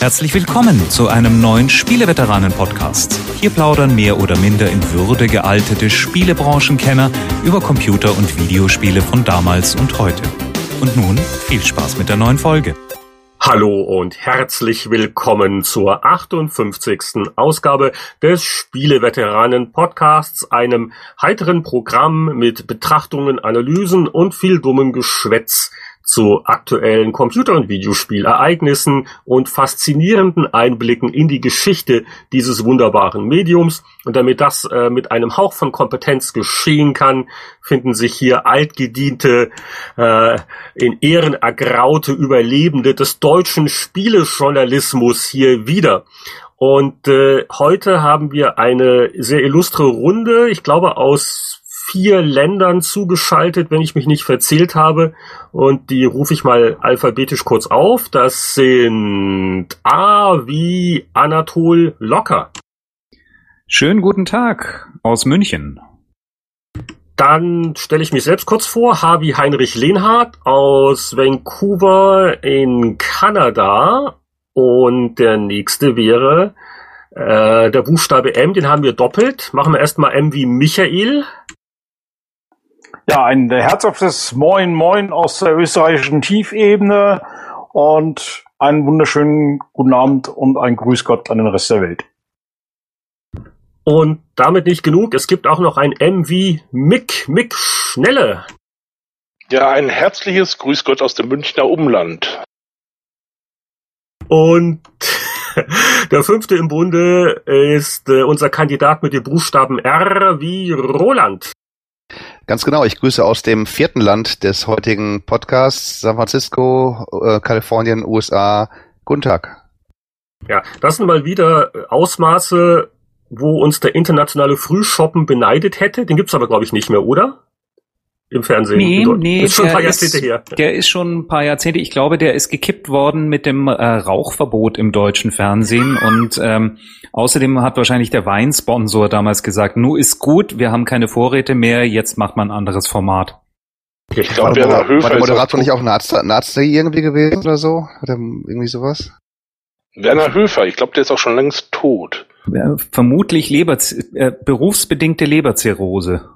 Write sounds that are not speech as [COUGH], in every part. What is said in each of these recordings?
Herzlich willkommen zu einem neuen Spieleveteranen-Podcast. Hier plaudern mehr oder minder in Würde gealtete Spielebranchenkenner über Computer- und Videospiele von damals und heute. Und nun viel Spaß mit der neuen Folge. Hallo und herzlich willkommen zur 58. Ausgabe des Spieleveteranen Podcasts, einem heiteren Programm mit Betrachtungen, Analysen und viel dummen Geschwätz zu aktuellen Computer- und Videospielereignissen und faszinierenden Einblicken in die Geschichte dieses wunderbaren Mediums. Und damit das äh, mit einem Hauch von Kompetenz geschehen kann, finden sich hier altgediente, äh, in Ehren ergraute Überlebende des deutschen Spielejournalismus hier wieder. Und äh, heute haben wir eine sehr illustre Runde, ich glaube aus vier Ländern zugeschaltet, wenn ich mich nicht verzählt habe. Und die rufe ich mal alphabetisch kurz auf. Das sind A wie Anatol Locker. Schönen guten Tag aus München. Dann stelle ich mich selbst kurz vor. H wie Heinrich Lehnhardt aus Vancouver in Kanada. Und der nächste wäre äh, der Buchstabe M, den haben wir doppelt. Machen wir erstmal M wie Michael. Ja, ein herzhaftes Moin Moin aus der österreichischen Tiefebene und einen wunderschönen guten Abend und ein Grüß Gott an den Rest der Welt. Und damit nicht genug, es gibt auch noch ein M wie Mick, Mick Schnelle. Ja, ein herzliches Grüß Gott aus dem Münchner Umland. Und [LAUGHS] der fünfte im Bunde ist äh, unser Kandidat mit dem Buchstaben R wie Roland. Ganz genau, ich grüße aus dem vierten Land des heutigen Podcasts, San Francisco, äh, Kalifornien, USA. Guten Tag. Ja, das sind mal wieder Ausmaße, wo uns der internationale Frühshoppen beneidet hätte. Den gibt's aber, glaube ich, nicht mehr, oder? Im Fernsehen. Nee, nee, ist schon ein paar der ist- Jahrzehnte her. Der ist schon ein paar Jahrzehnte. Ich glaube, der ist gekippt worden mit dem äh, Rauchverbot im deutschen Fernsehen. Und ähm, außerdem hat wahrscheinlich der Weinsponsor damals gesagt, nu ist gut, wir haben keine Vorräte mehr, jetzt macht man ein anderes Format. Ich glaube, War der, Werner Moder- Höfer war der Moderator nicht auch Nazi, Nazi irgendwie gewesen oder so? Hat er irgendwie sowas? Werner Höfer, ich glaube, der ist auch schon längst tot. Äh, vermutlich Leber, äh, berufsbedingte Leberzirrhose.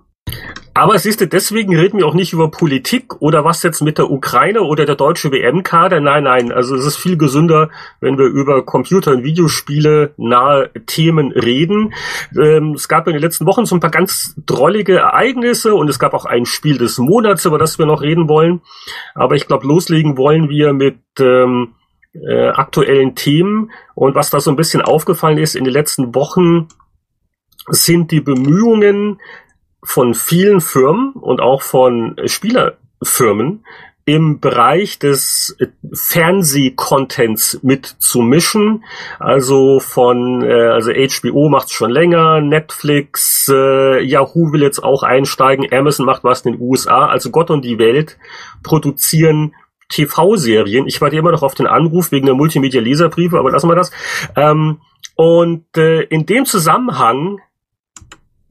Aber siehst du, deswegen reden wir auch nicht über Politik oder was jetzt mit der Ukraine oder der deutsche WM-Kader. Nein, nein. Also es ist viel gesünder, wenn wir über Computer- und Videospiele nahe Themen reden. Ähm, es gab in den letzten Wochen so ein paar ganz drollige Ereignisse und es gab auch ein Spiel des Monats, über das wir noch reden wollen. Aber ich glaube, loslegen wollen wir mit ähm, äh, aktuellen Themen. Und was da so ein bisschen aufgefallen ist in den letzten Wochen, sind die Bemühungen, von vielen Firmen und auch von Spielerfirmen im Bereich des Fernsehcontents mitzumischen. Also von, äh, also HBO macht's schon länger, Netflix, äh, Yahoo will jetzt auch einsteigen, Amazon macht was in den USA. Also Gott und die Welt produzieren TV-Serien. Ich warte immer noch auf den Anruf wegen der Multimedia-Leserbriefe, aber lassen wir das. Ähm, und äh, in dem Zusammenhang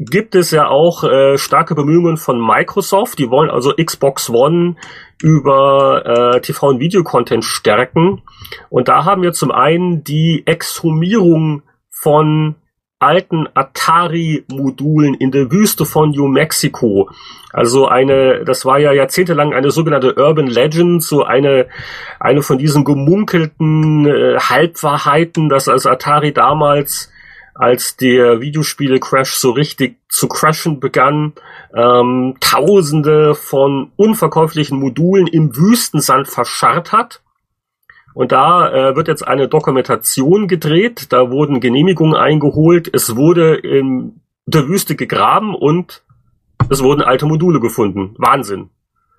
gibt es ja auch äh, starke Bemühungen von Microsoft. Die wollen also Xbox One über äh, TV- und Videocontent stärken. Und da haben wir zum einen die Exhumierung von alten Atari-Modulen in der Wüste von New Mexico. Also eine, das war ja jahrzehntelang eine sogenannte Urban Legend, so eine, eine von diesen gemunkelten äh, Halbwahrheiten, dass also Atari damals als der Videospiele-Crash so richtig zu crashen begann, ähm, Tausende von unverkäuflichen Modulen im Wüstensand verscharrt hat. Und da äh, wird jetzt eine Dokumentation gedreht, da wurden Genehmigungen eingeholt, es wurde in der Wüste gegraben und es wurden alte Module gefunden. Wahnsinn.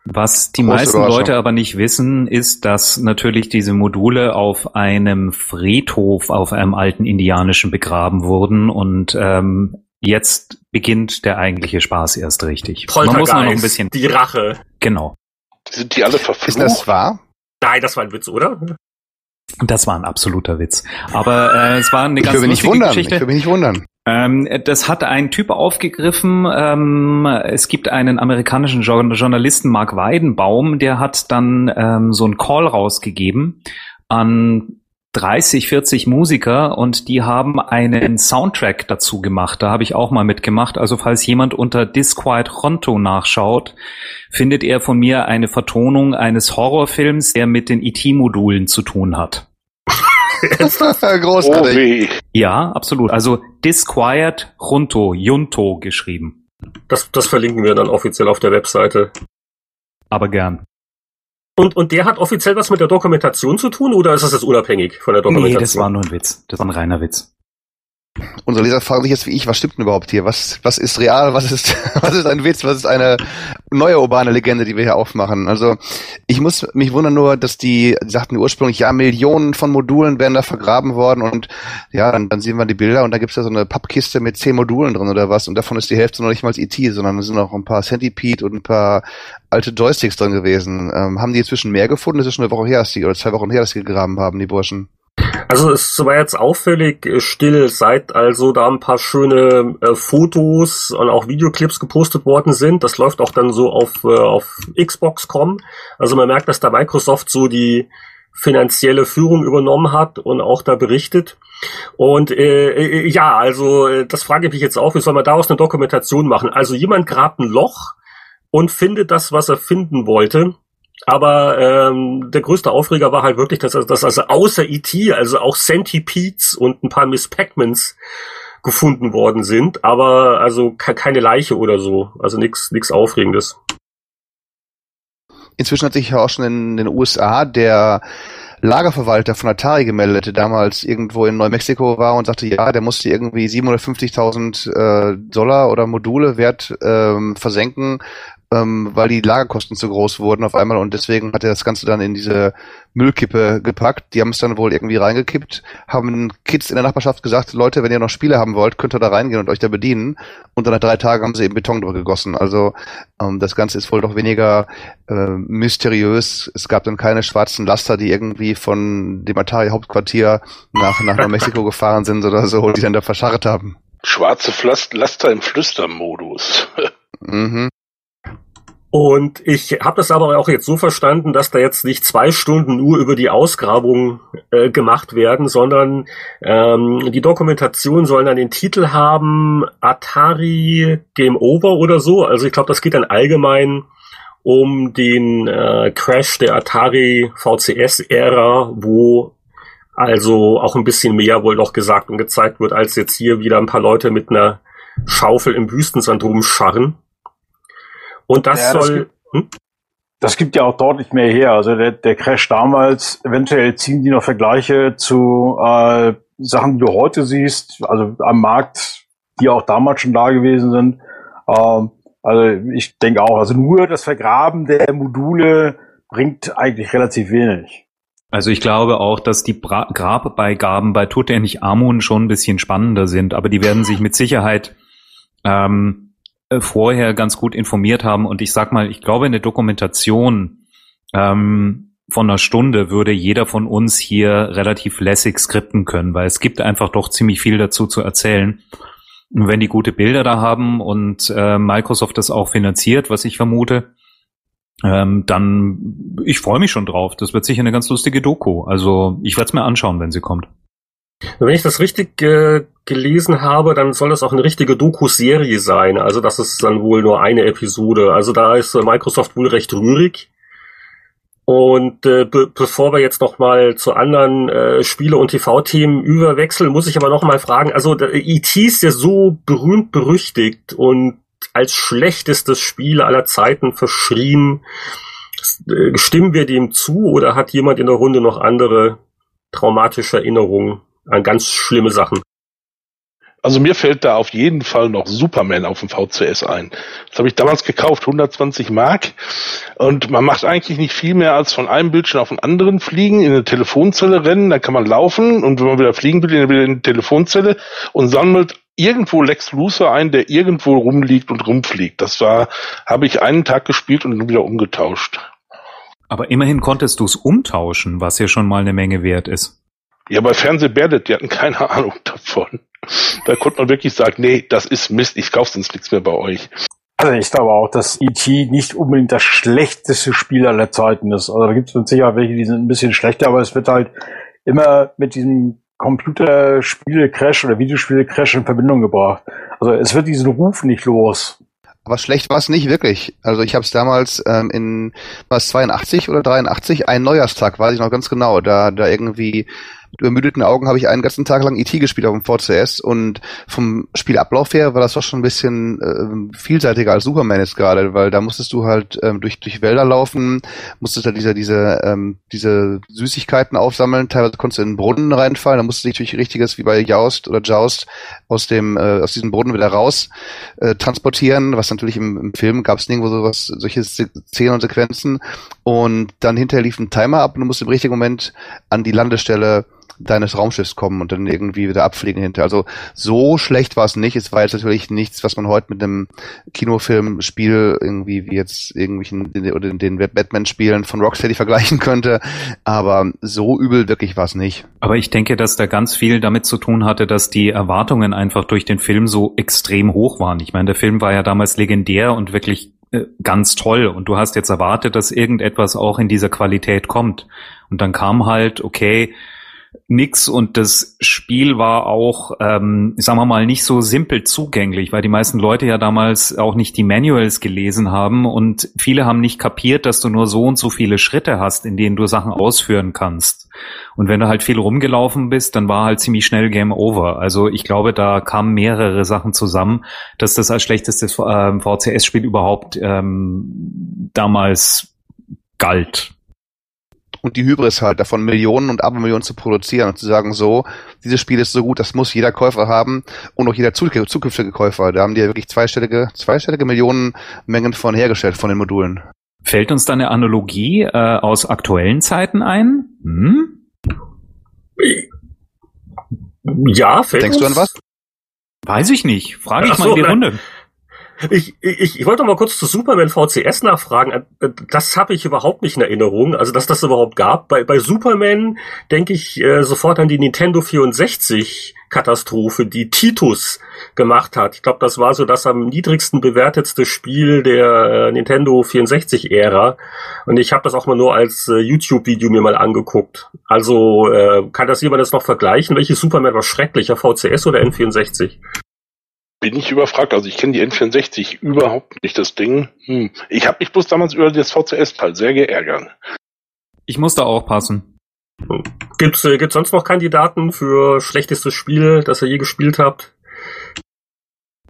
Was die Große meisten. Leute aber nicht wissen, ist, dass natürlich diese Module auf einem Friedhof, auf einem alten indianischen begraben wurden und ähm, jetzt beginnt der eigentliche Spaß erst richtig. Man muss nur noch ein bisschen, die Rache. genau. Sind die alle Ist verflucht? das wahr? Nein, das war ein Witz, oder? Das war ein absoluter Witz. Aber äh, es war eine Ich ganz will mich nicht lustige wundern. Geschichte. Ich will mich nicht wundern. Ähm, das hat ein Typ aufgegriffen. Ähm, es gibt einen amerikanischen Jo- Journalisten, Mark Weidenbaum, der hat dann ähm, so einen Call rausgegeben an 30, 40 Musiker und die haben einen Soundtrack dazu gemacht. Da habe ich auch mal mitgemacht. Also falls jemand unter Disquiet Ronto nachschaut, findet er von mir eine Vertonung eines Horrorfilms, der mit den IT-Modulen zu tun hat. [LAUGHS] Großartig. Oh, ja, absolut. Also Disquiet Junto, Junto geschrieben. Das, das verlinken wir dann offiziell auf der Webseite. Aber gern. Und, und der hat offiziell was mit der Dokumentation zu tun oder ist das jetzt unabhängig von der Dokumentation? Nee, das war nur ein Witz. Das war ein reiner Witz. Unsere Leser fragen sich jetzt wie ich, was stimmt denn überhaupt hier? Was, was ist real? Was ist, [LAUGHS] was ist ein Witz? Was ist eine neue urbane Legende, die wir hier aufmachen? Also, ich muss mich wundern nur, dass die, die sagten ursprünglich, ja, Millionen von Modulen werden da vergraben worden und ja, dann, dann sehen wir die Bilder und da gibt's da so eine Pappkiste mit zehn Modulen drin oder was und davon ist die Hälfte noch nicht mal IT, sondern es sind noch ein paar Centipede und ein paar alte Joysticks drin gewesen. Ähm, haben die inzwischen mehr gefunden? Das ist schon eine Woche her, dass die, oder zwei Wochen her, dass die gegraben haben, die Burschen. Also es war jetzt auffällig äh, still, seit also da ein paar schöne äh, Fotos und auch Videoclips gepostet worden sind. Das läuft auch dann so auf, äh, auf Xbox.com. Also man merkt, dass da Microsoft so die finanzielle Führung übernommen hat und auch da berichtet. Und äh, äh, ja, also äh, das frage ich mich jetzt auch, wie soll man daraus eine Dokumentation machen? Also jemand grabt ein Loch und findet das, was er finden wollte. Aber ähm, der größte Aufreger war halt wirklich, dass, dass also außer E.T., also auch Centipedes und ein paar Miss Pac-Mans gefunden worden sind, aber also keine Leiche oder so, also nichts nix Aufregendes. Inzwischen hat sich ja auch schon in den USA der Lagerverwalter von Atari gemeldet, der damals irgendwo in Neumexiko war und sagte, ja, der musste irgendwie 750.000 äh, Dollar oder Module wert ähm, versenken, ähm, weil die Lagerkosten zu groß wurden auf einmal und deswegen hat er das Ganze dann in diese Müllkippe gepackt. Die haben es dann wohl irgendwie reingekippt, haben Kids in der Nachbarschaft gesagt, Leute, wenn ihr noch Spiele haben wollt, könnt ihr da reingehen und euch da bedienen. Und dann nach drei Tagen haben sie eben Beton drüber gegossen. Also ähm, das Ganze ist wohl doch weniger äh, mysteriös. Es gab dann keine schwarzen Laster, die irgendwie von dem Atari-Hauptquartier nach, nach Mexiko [LAUGHS] gefahren sind oder so, die dann da verscharrt haben. Schwarze Laster im Flüstermodus. [LAUGHS] mhm. Und ich habe das aber auch jetzt so verstanden, dass da jetzt nicht zwei Stunden nur über die Ausgrabung äh, gemacht werden, sondern ähm, die Dokumentation sollen dann den Titel haben Atari Game Over oder so. Also ich glaube, das geht dann allgemein um den äh, Crash der Atari VCS-Ära, wo also auch ein bisschen mehr wohl noch gesagt und gezeigt wird, als jetzt hier wieder ein paar Leute mit einer Schaufel im Wüstensand rumscharren. Und das ja, soll. Das gibt, hm? das gibt ja auch deutlich mehr her. Also der, der Crash damals, eventuell ziehen die noch Vergleiche zu äh, Sachen, die du heute siehst, also am Markt, die auch damals schon da gewesen sind. Ähm, also ich denke auch, also nur das Vergraben der Module bringt eigentlich relativ wenig. Also ich glaube auch, dass die Bra Grabbeigaben bei Tutanchamun schon ein bisschen spannender sind, aber die werden sich mit Sicherheit ähm, äh, vorher ganz gut informiert haben. Und ich sag mal, ich glaube, eine Dokumentation ähm, von einer Stunde würde jeder von uns hier relativ lässig skripten können, weil es gibt einfach doch ziemlich viel dazu zu erzählen. Und wenn die gute Bilder da haben und äh, Microsoft das auch finanziert, was ich vermute, ähm, dann ich freue mich schon drauf. Das wird sicher eine ganz lustige Doku. Also ich werde es mir anschauen, wenn sie kommt. Wenn ich das richtig äh, gelesen habe, dann soll das auch eine richtige Doku-Serie sein. Also das ist dann wohl nur eine Episode. Also da ist äh, Microsoft wohl recht rührig. Und äh, be bevor wir jetzt noch mal zu anderen äh, Spiele- und TV-Themen überwechseln, muss ich aber noch mal fragen, also E.T. ist ja so berühmt berüchtigt und als schlechtestes Spiel aller Zeiten verschrien. Äh, stimmen wir dem zu oder hat jemand in der Runde noch andere traumatische Erinnerungen ganz schlimme Sachen. Also mir fällt da auf jeden Fall noch Superman auf dem VCS ein. Das habe ich damals gekauft, 120 Mark. Und man macht eigentlich nicht viel mehr als von einem Bildschirm auf den anderen fliegen, in eine Telefonzelle rennen, dann kann man laufen und wenn man wieder fliegen will, dann wieder in die Telefonzelle und sammelt irgendwo Lex Luthor ein, der irgendwo rumliegt und rumfliegt. Das war, habe ich einen Tag gespielt und wieder umgetauscht. Aber immerhin konntest du es umtauschen, was ja schon mal eine Menge wert ist. Ja, bei Fernsehberdet, die hatten keine [LAUGHS] Ahnung davon. Da konnte man wirklich sagen, nee, das ist Mist, ich kaufe sonst nichts mehr bei euch. Also ich glaube auch, dass E.T. nicht unbedingt das schlechteste Spiel aller Zeiten ist. Also da gibt es mit Sicherheit welche, die sind ein bisschen schlechter, aber es wird halt immer mit diesem Computerspiele-Crash oder Videospiele-Crash in Verbindung gebracht. Also es wird diesen Ruf nicht los. Aber schlecht war es nicht wirklich. Also ich habe es damals ähm, in was 82 oder 83, ein Neujahrstag, weiß ich noch ganz genau, da da irgendwie übermüdeten Augen habe ich einen ganzen Tag lang IT e gespielt auf dem VCS und vom Spielablauf her war das doch schon ein bisschen äh, vielseitiger als Superman ist gerade, weil da musstest du halt ähm, durch, durch Wälder laufen, musstest da diese, diese, ähm, diese Süßigkeiten aufsammeln, teilweise konntest du in den Brunnen reinfallen, da musstest du dich durch richtiges, wie bei Joust oder Joust, aus dem, äh, aus diesem Brunnen wieder raus äh, transportieren, was natürlich im, im Film gab es nirgendwo sowas, solche Szenen und Sequenzen. Und dann hinterher lief ein Timer ab und du musst im richtigen Moment an die Landestelle deines Raumschiffs kommen und dann irgendwie wieder abfliegen hinter. Also so schlecht war es nicht. Es war jetzt natürlich nichts, was man heute mit einem Kinofilmspiel irgendwie wie jetzt irgendwelchen oder den Batman-Spielen von Rocksteady [LAUGHS] vergleichen könnte. Aber so übel wirklich war es nicht. Aber ich denke, dass da ganz viel damit zu tun hatte, dass die Erwartungen einfach durch den Film so extrem hoch waren. Ich meine, der Film war ja damals legendär und wirklich äh, ganz toll und du hast jetzt erwartet, dass irgendetwas auch in dieser Qualität kommt. Und dann kam halt, okay, nix und das Spiel war auch, ähm, sagen wir mal, nicht so simpel zugänglich, weil die meisten Leute ja damals auch nicht die Manuals gelesen haben und viele haben nicht kapiert, dass du nur so und so viele Schritte hast, in denen du Sachen ausführen kannst. Und wenn du halt viel rumgelaufen bist, dann war halt ziemlich schnell Game Over. Also ich glaube, da kamen mehrere Sachen zusammen, dass das als schlechtestes äh, VCS-Spiel überhaupt ähm, damals galt und die Hybris halt, davon Millionen und Abermillionen zu produzieren und zu sagen, so, dieses Spiel ist so gut, das muss jeder Käufer haben und auch jeder zukünftige Käufer. Da haben die ja wirklich zweistellige, zweistellige Millionenmengen von hergestellt von den Modulen. Fällt uns da eine Analogie äh, aus aktuellen Zeiten ein? Hm? Ja, fällt Denkst uns? du an was? Weiß ich nicht. Frage ich so, mal in die Runde. Ich, ich, ich wollte mal kurz zu Superman VCS nachfragen. Das habe ich überhaupt nicht in Erinnerung, also dass das überhaupt gab. Bei, bei Superman denke ich äh, sofort an die Nintendo 64 Katastrophe, die Titus gemacht hat. Ich glaube, das war so das am niedrigsten bewertetste Spiel der äh, Nintendo 64-Ära. Und ich habe das auch mal nur als äh, YouTube-Video mir mal angeguckt. Also äh, kann das jemand jetzt noch vergleichen? Welches Superman war schrecklicher, VCS oder N64? Bin ich überfragt. Also ich kenne die N64 überhaupt nicht, das Ding. Hm. Ich habe mich bloß damals über das VCS-Teil sehr geärgert. Ich muss da auch passen. Gibt's, äh, gibt's sonst noch Kandidaten für schlechtestes Spiel, das ihr je gespielt habt?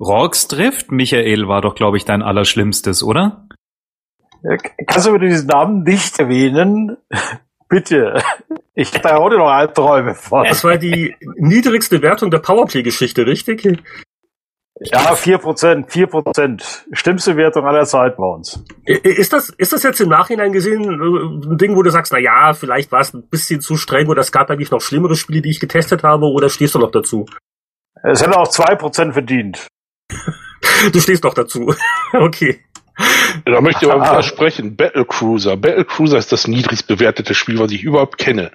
Rorks Drift, Michael, war doch, glaube ich, dein Allerschlimmstes, oder? Kannst du mir diesen Namen nicht erwähnen? [LAUGHS] Bitte. Ich hatte heute noch Albträume von. Es war die niedrigste Wertung der Powerplay-Geschichte, richtig? Ja, vier Prozent, vier Prozent. Stimmste Wertung aller Zeit bei uns. Ist das, ist das jetzt im Nachhinein gesehen äh, ein Ding, wo du sagst, na ja, vielleicht war es ein bisschen zu streng oder es gab eigentlich noch schlimmere Spiele, die ich getestet habe, oder stehst du noch dazu? Es hätte auch zwei Prozent verdient. [LAUGHS] du stehst noch dazu. [LAUGHS] okay. Da möchte ich aber [LAUGHS] widersprechen. Battle Cruiser. Battle Cruiser ist das niedrigst bewertete Spiel, was ich überhaupt kenne.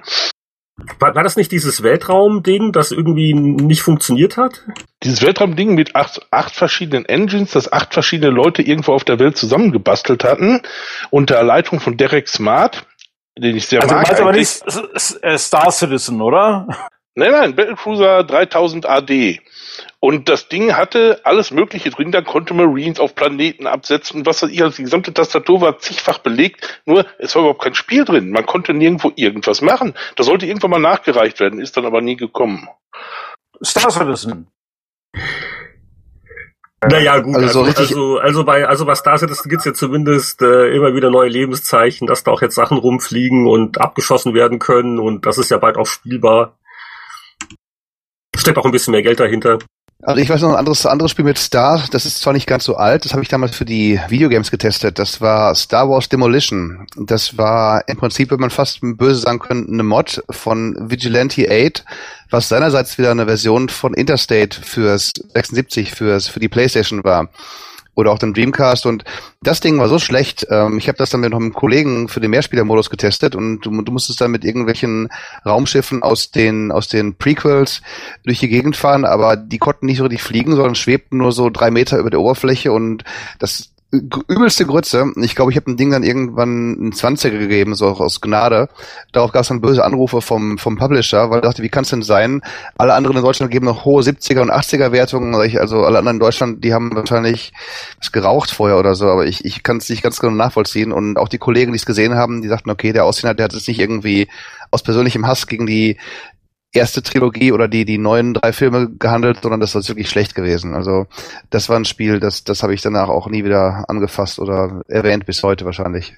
War, war das nicht dieses Weltraumding, das irgendwie nicht funktioniert hat? Dieses Weltraumding mit acht, acht verschiedenen Engines, das acht verschiedene Leute irgendwo auf der Welt zusammengebastelt hatten, unter Leitung von Derek Smart, den ich sehr also mag. Also aber nicht Star Citizen, oder? Nein, nein, Battlecruiser 3000 AD. Und das Ding hatte alles Mögliche drin. Da konnte Marines auf Planeten absetzen. Was weiß ich, also die gesamte Tastatur war zigfach belegt. Nur, es war überhaupt kein Spiel drin. Man konnte nirgendwo irgendwas machen. Das sollte irgendwann mal nachgereicht werden, ist dann aber nie gekommen. Star Citizen. Naja, gut, also, also, also, also bei, also bei Star Citizen gibt's ja zumindest äh, immer wieder neue Lebenszeichen, dass da auch jetzt Sachen rumfliegen und abgeschossen werden können und das ist ja bald auch spielbar. Steckt auch ein bisschen mehr Geld dahinter. Also ich weiß noch ein anderes, anderes Spiel mit Star, das ist zwar nicht ganz so alt, das habe ich damals für die Videogames getestet. Das war Star Wars Demolition. Das war im Prinzip, wenn man fast böse sagen könnte, eine Mod von Vigilante 8, was seinerseits wieder eine Version von Interstate fürs 76 fürs für die PlayStation war oder auch dem Dreamcast und das Ding war so schlecht. Ähm, ich habe das dann mit einem Kollegen für den Mehrspielermodus getestet und du, du musstest dann mit irgendwelchen Raumschiffen aus den aus den Prequels durch die Gegend fahren, aber die konnten nicht so richtig fliegen, sondern schwebten nur so drei Meter über der Oberfläche und das übelste Grütze. Ich glaube, ich habe ein Ding dann irgendwann einen 20er gegeben, so aus Gnade. Darauf gab es dann böse Anrufe vom, vom Publisher, weil ich dachte, wie kann es denn sein? Alle anderen in Deutschland geben noch hohe 70er und 80er Wertungen. Also alle anderen in Deutschland, die haben wahrscheinlich was geraucht vorher oder so, aber ich, ich kann es nicht ganz genau nachvollziehen. Und auch die Kollegen, die es gesehen haben, die sagten, okay, der Aussehner, der hat es nicht irgendwie aus persönlichem Hass gegen die erste Trilogie oder die die neuen drei Filme gehandelt, sondern das ist wirklich schlecht gewesen. Also das war ein Spiel, das das habe ich danach auch nie wieder angefasst oder erwähnt bis heute wahrscheinlich.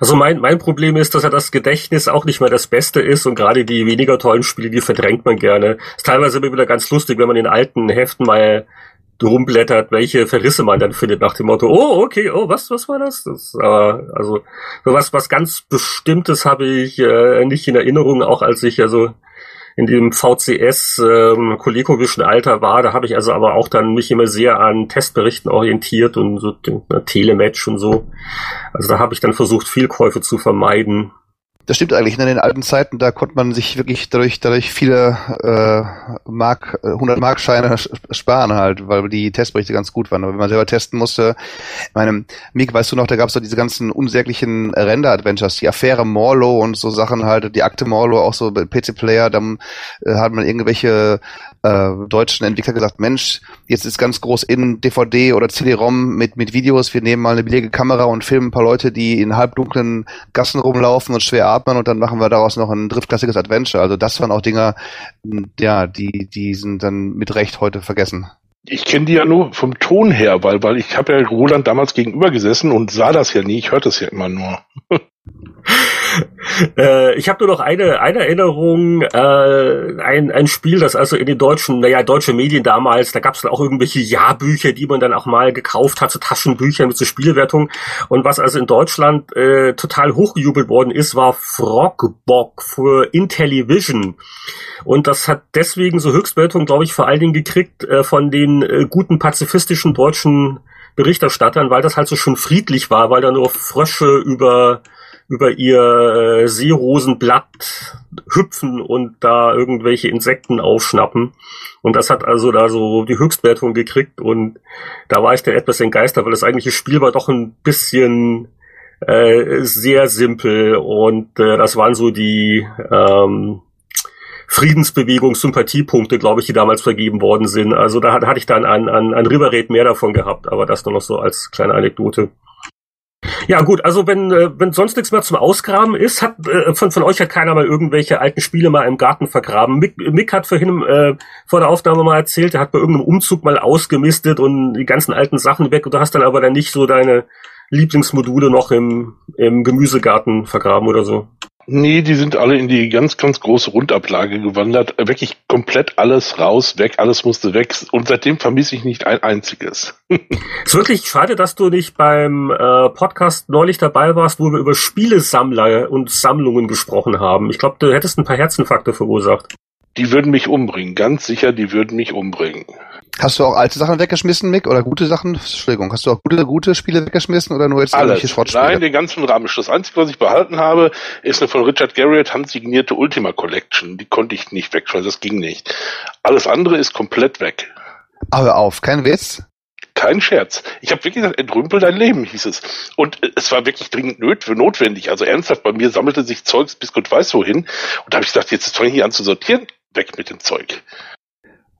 Also mein, mein Problem ist, dass ja das Gedächtnis auch nicht mehr das Beste ist und gerade die weniger tollen Spiele, die verdrängt man gerne. Ist teilweise immer wieder ganz lustig, wenn man in alten Heften mal rumblättert, welche Verrisse man dann findet nach dem Motto, oh, okay, oh, was, was war das? das aber, also, sowas, was ganz Bestimmtes habe ich äh, nicht in Erinnerung, auch als ich also in dem VCS ähm, Kolekowischen Alter war, da habe ich also aber auch dann mich immer sehr an Testberichten orientiert und so den, Telematch und so. Also da habe ich dann versucht, Fehlkäufe zu vermeiden. Das stimmt eigentlich. In den alten Zeiten, da konnte man sich wirklich dadurch, dadurch viele äh, Mark, 100 Mark Scheine sparen halt, weil die Testberichte ganz gut waren. Aber wenn man selber testen musste, ich meine, Mick, weißt du noch, da gab es doch diese ganzen unsäglichen Render-Adventures, die Affäre Morlo und so Sachen halt, die Akte Morlo, auch so PC-Player, dann äh, hat man irgendwelche äh, deutschen Entwickler gesagt, Mensch, jetzt ist ganz groß in DVD oder CD-ROM mit, mit Videos, wir nehmen mal eine billige Kamera und filmen ein paar Leute, die in halbdunklen Gassen rumlaufen und schwer atmen und dann machen wir daraus noch ein drittklassiges Adventure. Also das waren auch Dinger, ja, die, die sind dann mit Recht heute vergessen. Ich kenne die ja nur vom Ton her, weil, weil ich habe ja Roland damals gegenüber gesessen und sah das ja nie, ich hörte es ja immer nur. [LAUGHS] [LAUGHS] äh, ich habe nur noch eine, eine Erinnerung, äh, ein, ein Spiel, das also in den deutschen, naja, deutsche Medien damals, da gab es dann auch irgendwelche Jahrbücher, die man dann auch mal gekauft hat, so Taschenbücher mit so Spielwertung. Und was also in Deutschland äh, total hochgejubelt worden ist, war Frogbock für Intellivision. Und das hat deswegen so Höchstwertung, glaube ich, vor allen Dingen gekriegt äh, von den äh, guten pazifistischen deutschen Berichterstattern, weil das halt so schön friedlich war, weil da nur Frösche über über ihr äh, Seerosenblatt hüpfen und da irgendwelche Insekten aufschnappen. Und das hat also da so die Höchstwertung gekriegt und da war ich dann etwas entgeistert, weil das eigentliche Spiel war doch ein bisschen äh, sehr simpel und äh, das waren so die ähm, Friedensbewegung, Sympathiepunkte, glaube ich, die damals vergeben worden sind. Also da hatte ich dann an, an, an Riverraid mehr davon gehabt, aber das nur noch so als kleine Anekdote. Ja gut, also wenn äh, wenn sonst nichts mehr zum Ausgraben ist, hat äh, von von euch hat keiner mal irgendwelche alten Spiele mal im Garten vergraben. Mick, Mick hat vorhin äh, vor der Aufnahme mal erzählt, er hat bei irgendeinem Umzug mal ausgemistet und die ganzen alten Sachen weg und du hast dann aber dann nicht so deine Lieblingsmodule noch im im Gemüsegarten vergraben oder so. Nee, die sind alle in die ganz, ganz große Rundablage gewandert. Wirklich komplett alles raus, weg, alles musste weg. Und seitdem vermisse ich nicht ein einziges. [LAUGHS] ist wirklich schade, dass du nicht beim äh, Podcast neulich dabei warst, wo wir über Spielesammler und Sammlungen gesprochen haben. Ich glaube, du hättest ein paar Herzinfarkte verursacht. Die würden mich umbringen, ganz sicher, die würden mich umbringen. Hast du auch alte Sachen weggeschmissen, Mick? Oder gute Sachen? Entschuldigung, hast du auch gute, gute Spiele weggeschmissen oder nur jetzt Alles. irgendwelche Schrottspiele? Nein, den ganzen Ramsch. Das Einzige, was ich behalten habe, ist eine von Richard Garriott handsignierte Ultima Collection. Die konnte ich nicht wegschmeißen, das ging nicht. Alles andere ist komplett weg. Aber auf, kein Witz? Kein Scherz. Ich habe wirklich gesagt, entrümpel dein Leben, hieß es. Und es war wirklich dringend notwendig. Also ernsthaft, bei mir sammelte sich Zeugs bis Gott weiß wohin. Und da habe ich gesagt, jetzt fange ich hier an zu sortieren. Weg mit dem Zeug.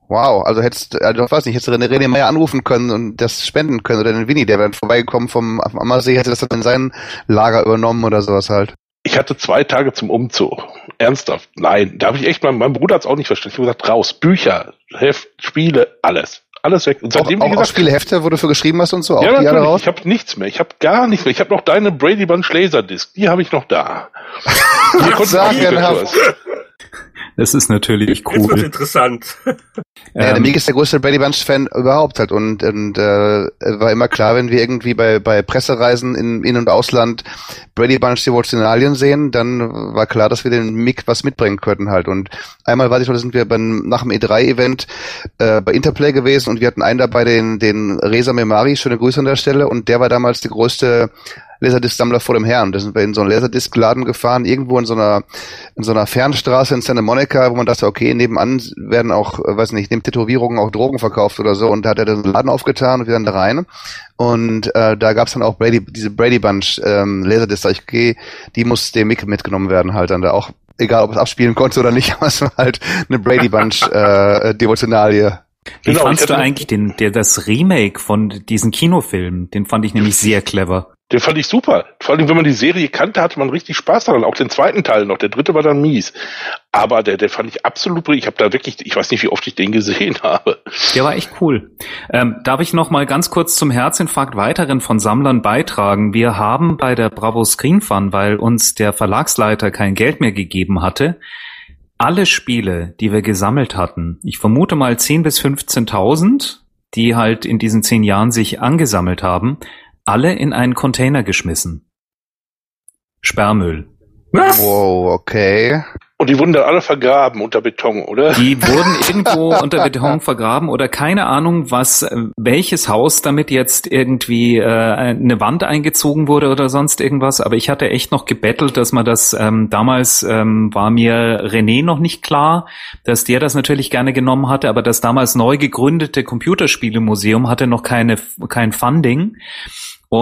Wow, also hättest, also ich weiß nicht, hättest du René, René Meyer anrufen können und das spenden können oder den Winnie, der wäre vorbeigekommen vom vom Ammersee, hätte das dann in sein Lager übernommen oder sowas halt. Ich hatte zwei Tage zum Umzug. Ernsthaft. Nein, da habe ich echt mal, mein Bruder hat es auch nicht verstanden. Ich habe gesagt, raus, Bücher, Heft, Spiele, alles. Alles weg. Und seitdem, auch, wie gesagt, auch Spiele, Hefte, wo du für geschrieben hast und so, auch ja, die alle raus? Ich habe nichts mehr. Ich habe gar nichts mehr. Ich habe noch deine Brady Bunch Laserdisc. Die habe ich noch da. Die Sagenhaft. Das ist natürlich cool. Jetzt wird interessant. Ja, der Mick ist der größte Brady Bunch Fan überhaupt halt und, und äh, war immer klar, wenn wir irgendwie bei, bei Pressereisen in In- und Ausland Brady Bunch Devotionalien sehen, dann war klar, dass wir den Mick was mitbringen könnten halt und einmal weiß ich noch, sind wir beim, nach dem E3-Event äh, bei Interplay gewesen und wir hatten einen dabei, den, den Reza Memari, schöne Grüße an der Stelle und der war damals die größte Laserdisc-Sammler vor dem Herrn. Da sind wir in so einen Laserdisc-Laden gefahren, irgendwo in so einer, in so einer Fernstraße in Santa Monica, wo man dachte, okay, nebenan werden auch, äh, weiß nicht, neben Tätowierungen auch Drogen verkauft oder so. Und da hat er den Laden aufgetan und wir dann da rein. Und äh, da gab's dann auch Brady, diese Brady Bunch ähm, Laserdisc. Ich gehe, die muss dem Mick mitgenommen werden halt dann da auch egal ob es abspielen konnte oder nicht, [LAUGHS] aber es war halt eine Brady Bunch äh, Devotionalie. Wie Genau, fandst du eigentlich den, der, das Remake von diesen Kinofilmen? Den fand ich nämlich sehr clever. Den fand ich super. Vor allem, wenn man die Serie kannte, hatte man richtig Spaß daran. Auch den zweiten Teil noch. Der dritte war dann mies. Aber der, der fand ich absolut brillant. Ich habe da wirklich, ich weiß nicht, wie oft ich den gesehen [LAUGHS] habe. Der war echt cool. Ähm, darf ich noch mal ganz kurz zum Herzinfarkt weiteren von Sammlern beitragen? Wir haben bei der Bravo Screen Fun, weil uns der Verlagsleiter kein Geld mehr gegeben hatte, alle Spiele, die wir gesammelt hatten, ich vermute mal 10 bis 15.000, die halt in diesen zehn Jahren sich angesammelt haben, alle in einen Container geschmissen. Sperrmüll. Was? Wow, okay. Und die wurden dann alle vergraben unter Beton, oder? Die wurden [LAUGHS] irgendwo unter Beton vergraben oder keine Ahnung, was, äh, welches Haus damit jetzt irgendwie äh, eine Wand eingezogen wurde oder sonst irgendwas. Aber ich hatte echt noch gebettelt, dass man das ähm, damals ähm, war mir René noch nicht klar, dass der das natürlich gerne genommen hatte, aber das damals neu gegründete Computerspielemuseum hatte noch keine kein Funding.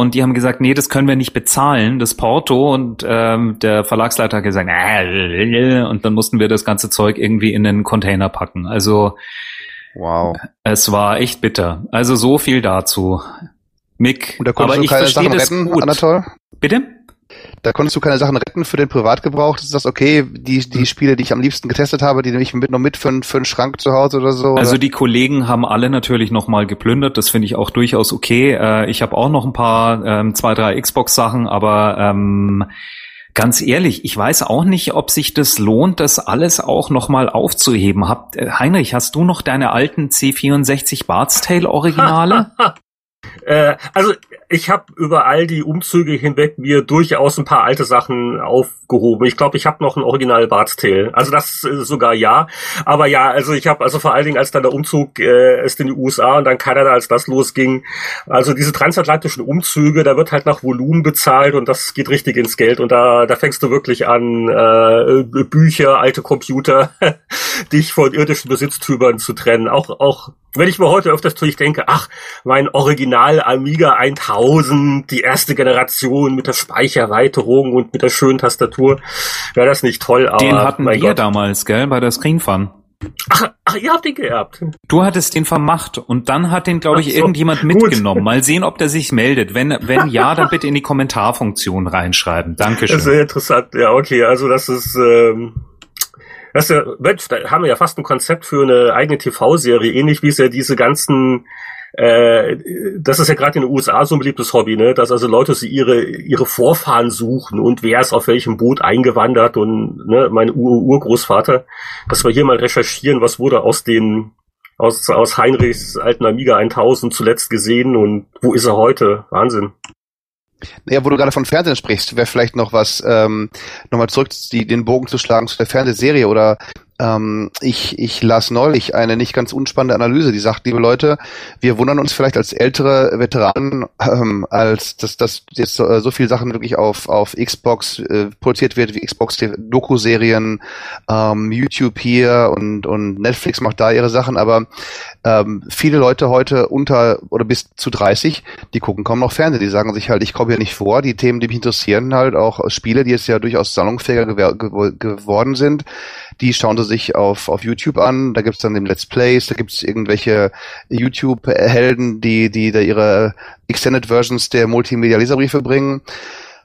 Und die haben gesagt, nee, das können wir nicht bezahlen, das Porto. Und ähm, der Verlagsleiter hat gesagt, äh, und dann mussten wir das ganze Zeug irgendwie in den Container packen. Also Wow. es war echt bitter. Also so viel dazu. Mick, Und da aber du ich verstehe das retten, gut. Anatol? Bitte? Da konntest du keine Sachen retten für den Privatgebrauch. Das ist das okay, die, Hm. die Spiele, die ich am liebsten getestet habe, die nehme ich mit noch mit für, einen- für einen Schrank zu Hause oder so. Also oder? die Kollegen haben alle natürlich nochmal geplündert, das finde ich auch durchaus okay. Äh, ich habe auch noch ein paar, ähm, zwei, drei Xbox-Sachen, aber ähm, ganz ehrlich, ich weiß auch nicht, ob sich das lohnt, das alles auch nochmal aufzuheben. Habt, äh, Heinrich, hast du noch deine alten C64 Bart's Tale Originale? [LAUGHS] Äh, also ich habe über all die Umzüge hinweg mir durchaus ein paar alte Sachen aufgehoben. Ich glaube, ich habe noch ein Original Bart's Tale. Also das äh, sogar ja. Aber ja, also ich habe also vor allen Dingen, als dann der Umzug äh, ist in die USA und dann Kanada, als das losging, also diese transatlantischen Umzüge, da wird halt nach Volumen bezahlt und das geht richtig ins Geld und da, da fängst du wirklich an, äh, Bücher, alte Computer, [LAUGHS] dich von irdischen Besitztümern zu trennen. Auch, auch wenn ich mir heute öfters natürlich denke, ach, mein Original Amiga 1000, die erste Generation mit der Speicherweiterung und mit der schönen Tastatur, wäre das nicht toll. Aber Den hatten wir Gott. damals, gell, bei der Screen Fun. Ach, ach, ihr habt den geerbt. Du hattest den vermacht und dann hat den, glaube ich, so, irgendjemand gut. mitgenommen. Mal sehen, ob der sich meldet. Wenn, wenn ja, dann bitte in die Kommentarfunktion reinschreiben. Das ist Dankeschön. sehr interessant. Ja, okay, also das ist, ähm, das ist ja, Mensch, da haben wir ja fast ein Konzept für eine eigene TV-Serie, ähnlich wie es ja diese ganzen äh, das ist ja gerade in den USA so ein beliebtes Hobby, ne, dass also Leute sie ihre ihre Vorfahren suchen und wer ist auf welchem Boot eingewandert und ne, mein Ur Urgroßvater, dass wir hier mal recherchieren, was wurde aus den aus aus Heinrichs alten Amiga 1000 zuletzt gesehen und wo ist er heute? Wahnsinn. Ja, wo du gerade von Fernsehen sprichst, wäre vielleicht noch was, ähm, nochmal zurück die, den Bogen zu schlagen zu der Fernsehserie oder ähm, ich, ich las neulich eine nicht ganz unspannende Analyse, die sagt, liebe Leute, wir wundern uns vielleicht als ältere Veteranen, ähm, als dass, dass jetzt so, äh, so viel Sachen wirklich auf, auf Xbox äh, produziert wird, wie Xbox Doku-Serien, ähm, YouTube hier und, und Netflix macht da ihre Sachen, aber ähm, viele Leute heute unter oder bis zu 30, die gucken kaum noch Fernsehen, die sagen sich halt, ich komme hier nicht vor, die Themen, die mich interessieren, halt auch Spiele, die jetzt ja durchaus salonfähiger geworden sind, die schauen sie sich auf, auf YouTube an, da gibt's dann den Let's Plays, da gibt's irgendwelche YouTube-Helden, die, die da ihre Extended Versions der Multimedia-Leserbriefe bringen.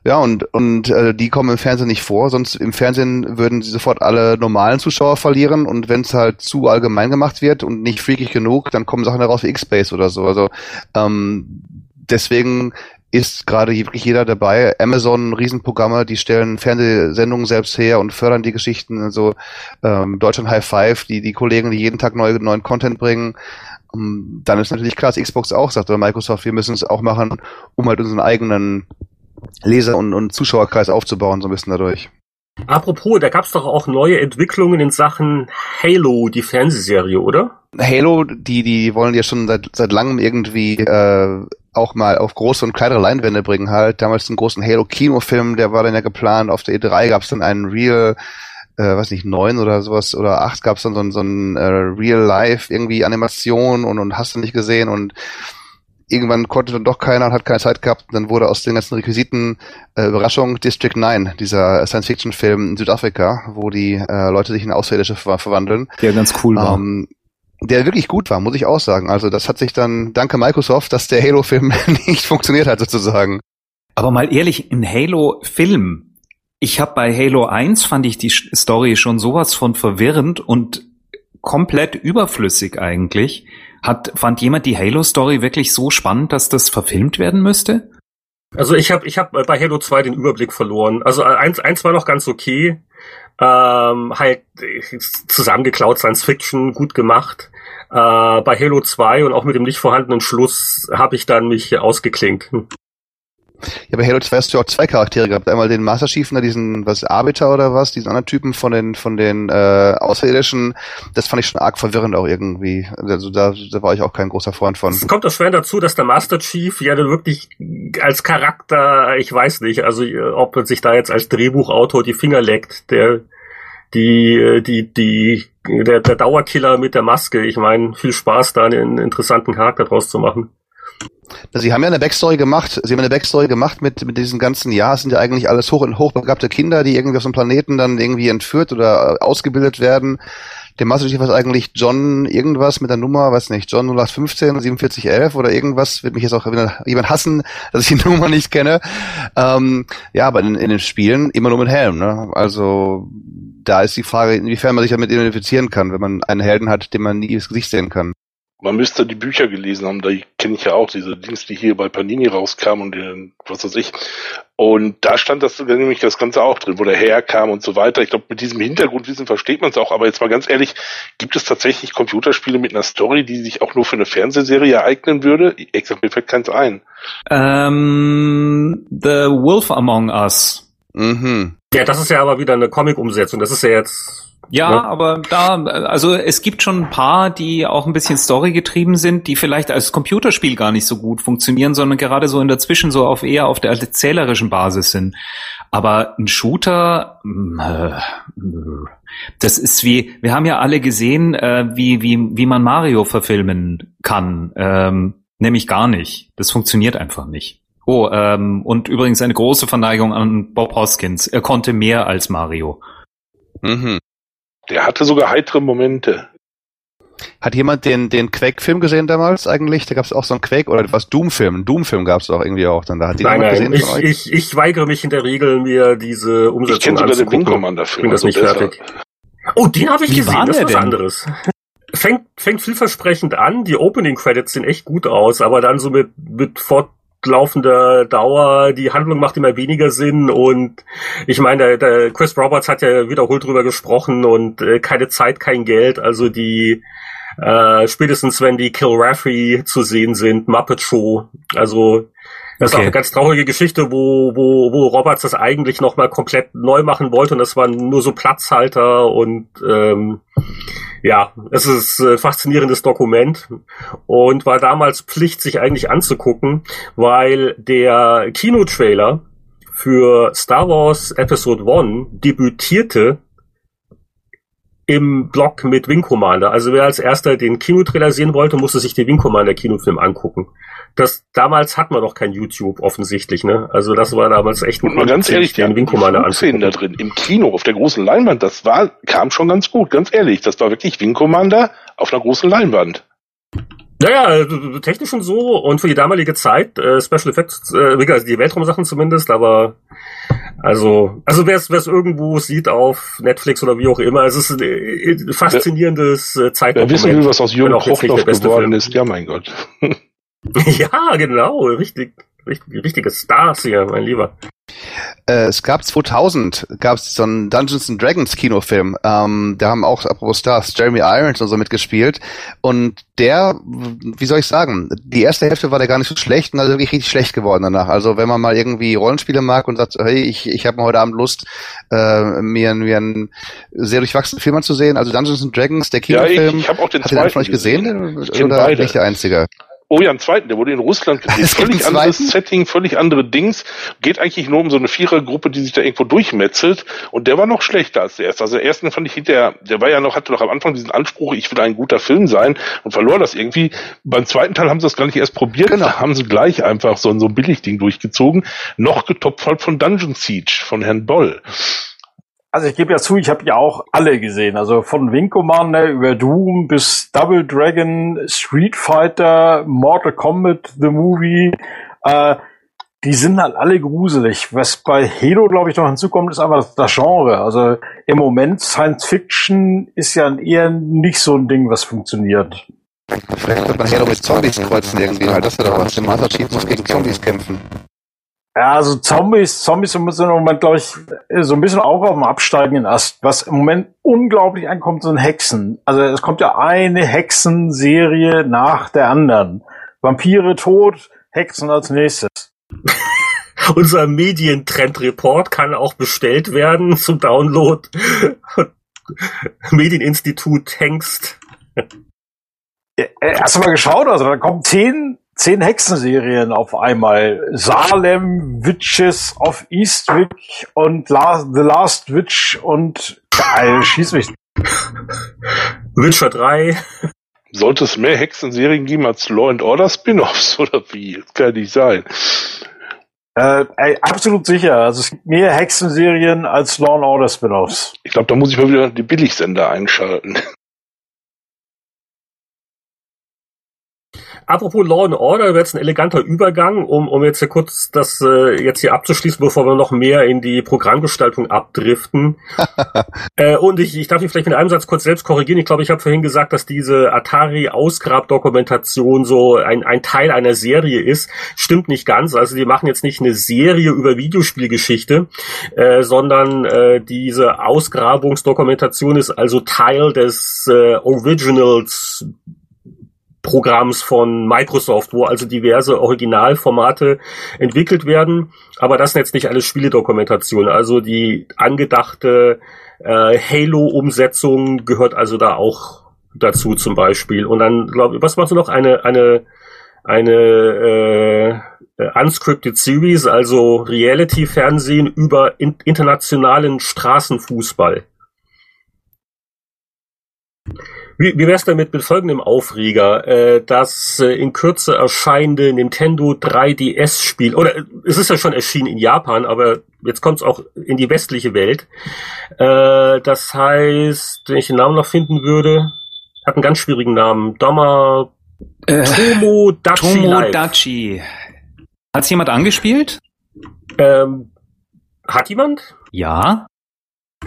Ja, und, und äh, die kommen im Fernsehen nicht vor, sonst im Fernsehen würden sie sofort alle normalen Zuschauer verlieren und wenn es halt zu allgemein gemacht wird und nicht freakig genug, dann kommen Sachen heraus wie X-Base oder so. Also ähm, deswegen ist gerade wirklich jeder dabei. Amazon, Riesenprogramme, die stellen Fernsehsendungen selbst her und fördern die Geschichten. Also ähm, Deutschland High Five, die, die Kollegen, die jeden Tag neue, neuen Content bringen. Ähm, dann ist natürlich klar, dass Xbox auch sagt, oder Microsoft, wir müssen es auch machen, um halt unseren eigenen Leser- und, und Zuschauerkreis aufzubauen, so ein bisschen dadurch. Apropos, da gab's doch auch neue Entwicklungen in Sachen Halo, die Fernsehserie, oder? Halo, die, die wollen ja schon seit, seit langem irgendwie äh, auch mal auf große und kleinere Leinwände bringen halt. Damals den großen Halo-Kinofilm, der war dann ja geplant. Auf der E3 gab es dann einen Real, äh, weiß nicht, neun oder sowas oder acht gab es dann so, ein so ein äh, Real Life irgendwie Animation und, und hast du nicht gesehen und irgendwann konnte dann doch keiner und hat keine Zeit gehabt. Dann wurde aus den ganzen Requisiten äh, Überraschung District 9, dieser Science-Fiction-Film in Südafrika, wo die äh, Leute sich in Außerirdische ver verwandeln. Der ganz cool war. Ähm, der wirklich gut war, muss ich auch sagen. Also das hat sich dann, danke Microsoft, dass der Halo-Film [LAUGHS] nicht funktioniert hat sozusagen. Aber mal ehrlich, ein Halo-Film. Ich habe bei Halo 1 fand ich die Story schon sowas von verwirrend und komplett überflüssig eigentlich. Hat, fand jemand die Halo-Story wirklich so spannend, dass das verfilmt werden müsste? Also ich habe ich hab bei Halo 2 den Überblick verloren. Also eins, eins war noch ganz okay. Ähm, halt zusammengeklaut Science Fiction, gut gemacht. Äh, bei Halo 2 und auch mit dem nicht vorhandenen Schluss habe ich dann mich ausgeklinkt. Ja, bei Halo 2 hast du auch zwei Charaktere gehabt. Einmal den Master Chief, diesen, was, Arbiter oder was, diesen anderen Typen von den, von den, äh, Außerirdischen. Das fand ich schon arg verwirrend auch irgendwie. Also da, da war ich auch kein großer Freund von. Es kommt auch schwer dazu, dass der Master Chief ja wirklich als Charakter, ich weiß nicht, also ob er sich da jetzt als Drehbuchautor die Finger leckt, der, die, die, die, der, der Dauerkiller mit der Maske. Ich meine, viel Spaß da einen interessanten Charakter draus zu machen. Sie haben ja eine Backstory gemacht. Sie haben eine Backstory gemacht mit, mit diesen ganzen, ja, es sind ja eigentlich alles hoch, hochbegabte Kinder, die irgendwie auf so einem Planeten dann irgendwie entführt oder ausgebildet werden. Der Master ist eigentlich John irgendwas mit der Nummer, weiß nicht, John 0815 4711 oder irgendwas, wird mich jetzt auch jemand hassen, [LAUGHS] dass ich die Nummer nicht kenne. Ähm, ja, aber in, in den Spielen immer nur mit Helm, ne? Also da ist die Frage, inwiefern man sich damit identifizieren kann, wenn man einen Helden hat, den man nie ins Gesicht sehen kann. Man müsste die Bücher gelesen haben, da kenne ich ja auch diese Dings, die hier bei Panini rauskamen und den, was weiß ich. Und da stand das nämlich das Ganze auch drin, wo der herkam und so weiter. Ich glaube, mit diesem Hintergrundwissen versteht man es auch. Aber jetzt mal ganz ehrlich, gibt es tatsächlich Computerspiele mit einer Story, die sich auch nur für eine Fernsehserie eignen würde? Ich sag, mir fällt keins ein. Ähm, The Wolf Among Us. Mhm. Ja, das ist ja aber wieder eine Comic-Umsetzung. Das ist ja jetzt ja, ja, aber da, also es gibt schon ein paar, die auch ein bisschen Story getrieben sind, die vielleicht als Computerspiel gar nicht so gut funktionieren, sondern gerade so in dazwischen so auf eher auf der erzählerischen Basis sind. Aber ein Shooter, äh, das ist wie, wir haben ja alle gesehen, äh, wie, wie, wie man Mario verfilmen kann. Ähm, nämlich gar nicht. Das funktioniert einfach nicht. Oh, ähm, und übrigens eine große Verneigung an Bob Hoskins. Er konnte mehr als Mario. Mhm. Der hatte sogar heitere Momente. Hat jemand den, den Quake-Film gesehen damals eigentlich? Da gab es auch so einen Quake oder was Doom-Film. Einen Doom-Film gab es auch irgendwie auch dann. Da hat nein, nein, ich, ich, ich weigere mich in der Regel, mir diese Umsetzung ich kenne sogar den. Ich bin das also nicht fertig. Oh, den habe ich Wie gesehen. Das ist was denn? anderes. Fängt, fängt vielversprechend an. Die Opening-Credits sehen echt gut aus, aber dann so mit, mit fort, laufender Dauer, die Handlung macht immer weniger Sinn und ich meine, der, der Chris Roberts hat ja wiederholt drüber gesprochen und äh, keine Zeit, kein Geld, also die äh, spätestens wenn die Kill Raffy zu sehen sind, Muppet Show, also das okay. ist auch eine ganz traurige Geschichte, wo, wo, wo Roberts das eigentlich nochmal komplett neu machen wollte und das waren nur so Platzhalter und ähm, ja, es ist ein faszinierendes Dokument und war damals Pflicht, sich eigentlich anzugucken, weil der Kinotrailer für Star Wars Episode 1 debütierte im Blog mit Wing Commander. Also wer als erster den Kinotrailer sehen wollte, musste sich den Wing Commander Kinofilm angucken. Das damals hat man doch kein YouTube offensichtlich, ne? Also das war damals echt ein mal ganz ehrlich, den Wing Commander anzugucken. da drin im Kino auf der großen Leinwand, das war kam schon ganz gut, ganz ehrlich, das war wirklich Wing Commander auf einer großen Leinwand. Naja, äh, technisch und so und für die damalige Zeit, äh, Special Effects, äh, also die Weltraumsachen zumindest, aber also, also wer es irgendwo sieht auf Netflix oder wie auch immer, es ist ein äh, faszinierendes äh, Zeitdokument. Wer wissen will, was aus Jürgen Kochloff geworden ist, ja mein Gott. [LAUGHS] [LAUGHS] ja, genau, richtig, richtig, richtige Stars hier, mein Lieber. Äh, es gab 2000 gab es so einen Dungeons and Dragons Kinofilm. Ähm, da haben auch apropos Stars Jeremy Irons und so mitgespielt und der, wie soll ich sagen, die erste Hälfte war der gar nicht so schlecht und also wirklich richtig schlecht geworden danach. Also wenn man mal irgendwie Rollenspiele mag und sagt, hey, ich, ich habe mal heute Abend Lust, äh, mir, mir einen sehr durchwachsenen Film anzusehen. Also Dungeons and Dragons, der Kinofilm. Ja, ich, ich habe auch den Hat den von euch gesehen? gesehen? Oder bin ich der Einzige? Oh ja, einen zweiten, der wurde in Russland gedreht. Völlig anderes Setting, völlig andere Dings. Geht eigentlich nur um so eine Vierergruppe, die sich da irgendwo durchmetzelt. Und der war noch schlechter als der erste. Also der erste fand ich hinterher, der war ja noch, hatte doch am Anfang diesen Anspruch, ich will ein guter Film sein und verlor das irgendwie. Beim zweiten Teil haben sie das gar nicht erst probiert. Genau. Da haben sie gleich einfach so ein, so ein Billigding durchgezogen. Noch getoppt von Dungeon Siege, von Herrn Boll. Also ich gebe ja zu, ich habe ja auch alle gesehen. Also von Wing Commander über Doom bis Double Dragon, Street Fighter, Mortal Kombat, The Movie. Äh, die sind halt alle gruselig. Was bei Halo, glaube ich, noch hinzukommt, ist einfach das Genre. Also im Moment Science Fiction ist ja eher nicht so ein Ding, was funktioniert. Vielleicht könnte man Halo mit Zombies kreuzen irgendwie halt. Das wäre doch was. Der Master Chief muss gegen Zombies kämpfen. Ja, also Zombies, Zombies sind im Moment, glaube ich, so ein bisschen auch auf dem absteigenden Ast. Was im Moment unglaublich ankommt, sind Hexen. Also es kommt ja eine Hexenserie nach der anderen. Vampire tot, Hexen als nächstes. [LAUGHS] Unser Medientrend-Report kann auch bestellt werden [LAUGHS] zum Download. [LAUGHS] Medieninstitut Hengst. Hast du mal geschaut? Also da kommen zehn zehn Hexenserien auf einmal. Salem, Witches of Eastwick und La The Last Witch und geil, schieß mich. Witcher 3. Sollte es mehr Hexenserien geben als Law and Order Spin-offs [LAUGHS] oder wie? Das kann nicht sein. Äh, ey, absolut sicher. Also es gibt mehr Hexenserien als Law and Order Spin-offs. Ich glaube, da muss ich mal wieder die Billigsender einschalten. Apropos Law and Order, wäre jetzt ein eleganter Übergang, um, um jetzt hier kurz das äh, jetzt hier abzuschließen, bevor wir noch mehr in die Programmgestaltung abdriften. [LAUGHS] äh, und ich, ich darf mich vielleicht mit einem Satz kurz selbst korrigieren. Ich glaube, ich habe vorhin gesagt, dass diese Atari-Ausgrabdokumentation so ein, ein Teil einer Serie ist. Stimmt nicht ganz. Also die machen jetzt nicht eine Serie über Videospielgeschichte, äh, sondern äh, diese Ausgrabungsdokumentation ist also Teil des äh, Originals Programms von Microsoft, wo also diverse Originalformate entwickelt werden. Aber das sind jetzt nicht alles Spieledokumentationen. Also die angedachte äh, Halo-Umsetzung gehört also da auch dazu zum Beispiel. Und dann, glaube ich, was machst du noch? Eine, eine, eine äh, unscripted Series, also Reality-Fernsehen über in internationalen Straßenfußball. Wie, wie wär's damit mit folgendem Aufreger? Äh, das äh, in Kürze erscheinende Nintendo 3DS-Spiel, oder äh, es ist ja schon erschienen in Japan, aber jetzt kommt's auch in die westliche Welt. Äh, das heißt, wenn ich den Namen noch finden würde, hat einen ganz schwierigen Namen. Doma äh, Tomodachi. Tomodachi. Hat's jemand angespielt? Ähm, hat jemand? Ja.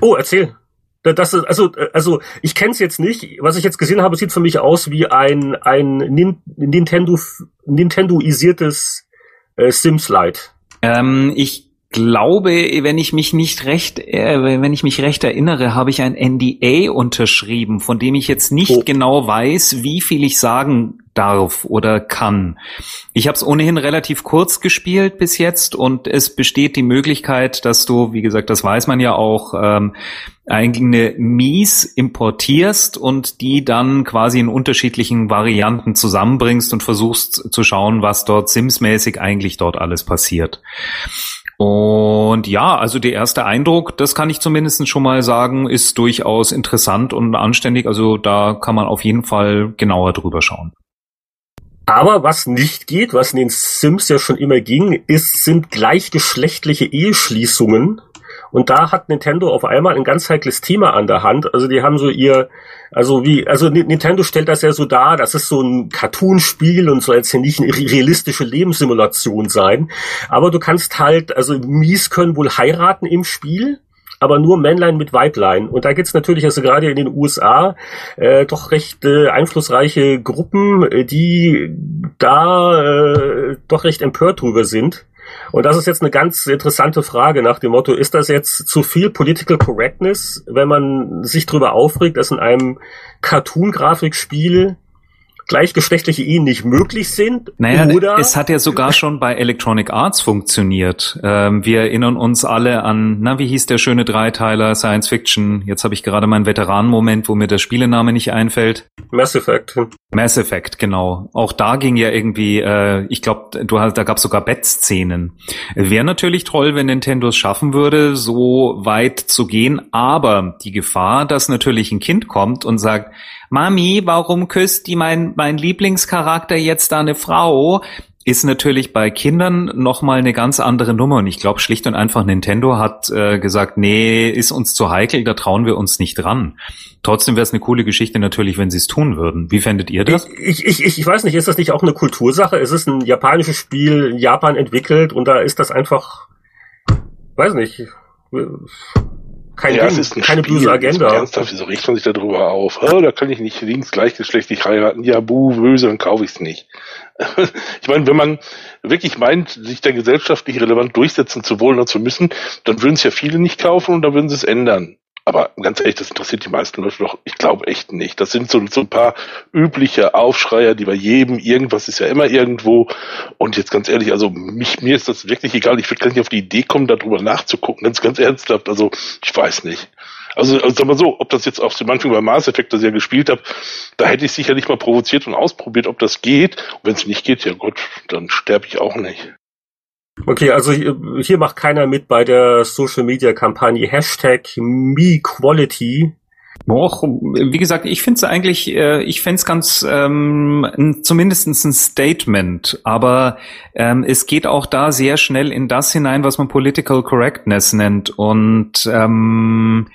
Oh, erzähl. Das ist, also, also ich kenne es jetzt nicht. Was ich jetzt gesehen habe, sieht für mich aus wie ein, ein Nintendo, Nintendoisiertes äh, Sims Lite. Ähm, ich glaube, wenn ich mich nicht recht, äh, wenn ich mich recht erinnere, habe ich ein NDA unterschrieben, von dem ich jetzt nicht oh. genau weiß, wie viel ich sagen darf oder kann. Ich habe es ohnehin relativ kurz gespielt bis jetzt und es besteht die Möglichkeit, dass du, wie gesagt, das weiß man ja auch, ähm, eigene Mies importierst und die dann quasi in unterschiedlichen Varianten zusammenbringst und versuchst zu schauen, was dort Sims-mäßig eigentlich dort alles passiert. Und ja, also der erste Eindruck, das kann ich zumindest schon mal sagen, ist durchaus interessant und anständig. Also da kann man auf jeden Fall genauer drüber schauen. Aber was nicht geht, was in den Sims ja schon immer ging, ist, sind gleichgeschlechtliche Eheschließungen und da hat Nintendo auf einmal ein ganz heikles Thema an der Hand. Also die haben so ihr, also wie, also Nintendo stellt das ja so dar, das ist so ein Cartoon-Spiel und soll jetzt hier nicht eine realistische Lebenssimulation sein. Aber du kannst halt, also Mies können wohl heiraten im Spiel aber nur Männlein mit Weiblein. Und da gibt's natürlich also gerade in den USA äh, doch recht äh, einflussreiche Gruppen, äh, die da äh, doch recht empört drüber sind. Und das ist jetzt eine ganz interessante Frage nach dem Motto, ist das jetzt zu viel Political Correctness, wenn man sich darüber aufregt, dass in einem Cartoon-Grafikspiel gleichgeschlechtliche Ehen nicht möglich sind. Naja, oder es hat ja sogar schon bei Electronic Arts funktioniert. Ähm, wir erinnern uns alle an, na, wie hieß der schöne Dreiteiler Science Fiction? Jetzt habe ich gerade meinen Veteranenmoment, wo mir der Spielename nicht einfällt. Mass Effect. Mass Effect, genau. Auch da ging ja irgendwie, äh, ich glaube, du hast, da gab es sogar Bettszenen. Wäre natürlich toll, wenn Nintendo es schaffen würde, so weit zu gehen, aber die Gefahr, dass natürlich ein Kind kommt und sagt, Mami, warum küsst die mein, mein Lieblingscharakter jetzt da eine Frau? Ist natürlich bei Kindern nochmal eine ganz andere Nummer. Und ich glaube schlicht und einfach, Nintendo hat äh, gesagt, nee, ist uns zu heikel, da trauen wir uns nicht dran. Trotzdem wäre es eine coole Geschichte natürlich, wenn sie es tun würden. Wie fändet ihr das? Ich, ich, ich, ich weiß nicht, ist das nicht auch eine Kultursache? Es ist ein japanisches Spiel, in Japan entwickelt und da ist das einfach, weiß nicht, kein ja, Ding, es ist ein keine Spiel, böse Agenda. Ernsthaft, wieso riecht man sich darüber auf? Oh, da kann ich nicht links gleichgeschlechtlich heiraten. Ja, buh, böse, dann kaufe ich es nicht. [LAUGHS] ich meine, wenn man wirklich meint, sich da gesellschaftlich relevant durchsetzen zu wollen oder zu müssen, dann würden es ja viele nicht kaufen und dann würden sie es ändern. Aber ganz ehrlich, das interessiert die meisten Leute doch, ich glaube echt nicht. Das sind so, so ein paar übliche Aufschreier, die bei jedem, irgendwas ist ja immer irgendwo. Und jetzt ganz ehrlich, also mich, mir ist das wirklich egal. Ich würde gar nicht auf die Idee kommen, darüber nachzugucken. Ganz, ganz ernsthaft. Also, ich weiß nicht. Also, also sag mal so, ob das jetzt auch zum Beispiel bei Mass Effect, das ich ja gespielt habe, da hätte ich sicherlich mal provoziert und ausprobiert, ob das geht. Und wenn es nicht geht, ja gut, dann sterbe ich auch nicht. Okay, also hier, hier macht keiner mit bei der Social Media Kampagne Hashtag MeQuality. Och, wie gesagt, ich finde es eigentlich, äh, ich fände es ganz ähm, zumindest ein Statement, aber ähm, es geht auch da sehr schnell in das hinein, was man Political Correctness nennt. Und ähm,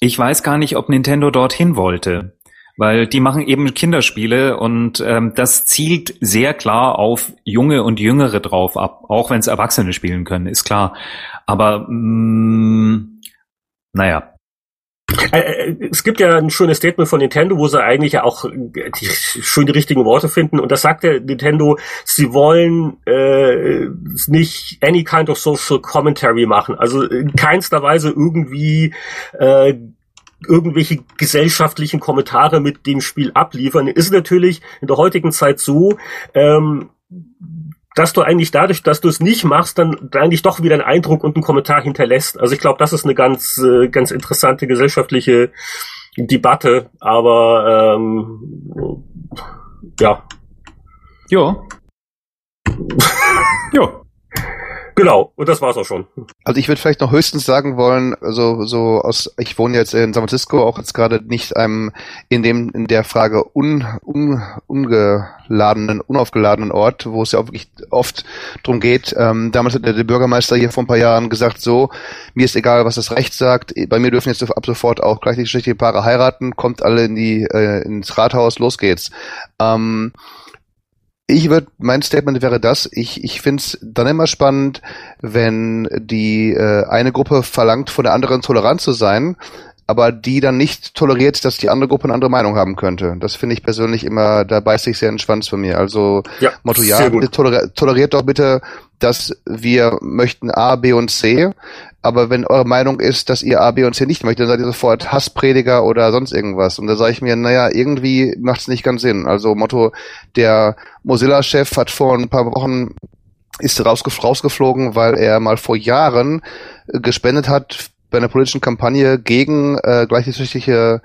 ich weiß gar nicht, ob Nintendo dorthin wollte weil die machen eben Kinderspiele und ähm, das zielt sehr klar auf Junge und Jüngere drauf ab, auch wenn es Erwachsene spielen können, ist klar. Aber mh, mm, naja. Äh, äh, es gibt ja ein schönes Statement von Nintendo, wo sie eigentlich ja auch die, schön die richtigen Worte finden. Und das sagt der Nintendo, sie wollen äh, nicht any kind of social commentary machen. Also in keinster Weise irgendwie äh, irgendwelche gesellschaftlichen Kommentare mit dem Spiel abliefern, ist natürlich in der heutigen Zeit so, ähm, dass du eigentlich dadurch, dass du es nicht machst, dann eigentlich doch wieder einen Eindruck und einen Kommentar hinterlässt. Also ich glaube, das ist eine ganz, äh, ganz interessante gesellschaftliche Debatte, aber ähm, ja. Ja. [LAUGHS] ja. Genau, und das war's auch schon. Also ich würde vielleicht noch höchstens sagen wollen, also so aus, ich wohne jetzt in San Francisco, auch jetzt gerade nicht einem in dem in der Frage un, un, ungeladenen, unaufgeladenen Ort, wo es ja auch wirklich oft drum geht. Ähm, damals hat der, der Bürgermeister hier vor ein paar Jahren gesagt, so, mir ist egal, was das Recht sagt, bei mir dürfen jetzt ab sofort auch gleichgeschlechtliche Paare heiraten, kommt alle in die äh, ins Rathaus, los geht's. Ähm, ich würde, mein Statement wäre das, ich, ich finde es dann immer spannend, wenn die äh, eine Gruppe verlangt, von der anderen tolerant zu sein, aber die dann nicht toleriert, dass die andere Gruppe eine andere Meinung haben könnte. Das finde ich persönlich immer, da beißt sich sehr in den Schwanz von mir. Also ja, Motto, ja, toleriert, toleriert doch bitte, dass wir möchten A, B und C, aber wenn eure Meinung ist, dass ihr A, B und C nicht möchtet, dann seid ihr sofort Hassprediger oder sonst irgendwas. Und da sage ich mir, naja, irgendwie macht es nicht ganz Sinn. Also Motto, der Mozilla-Chef hat vor ein paar Wochen ist rausgef rausgeflogen, weil er mal vor Jahren äh, gespendet hat bei einer politischen Kampagne gegen äh, gleichgeschlechtliche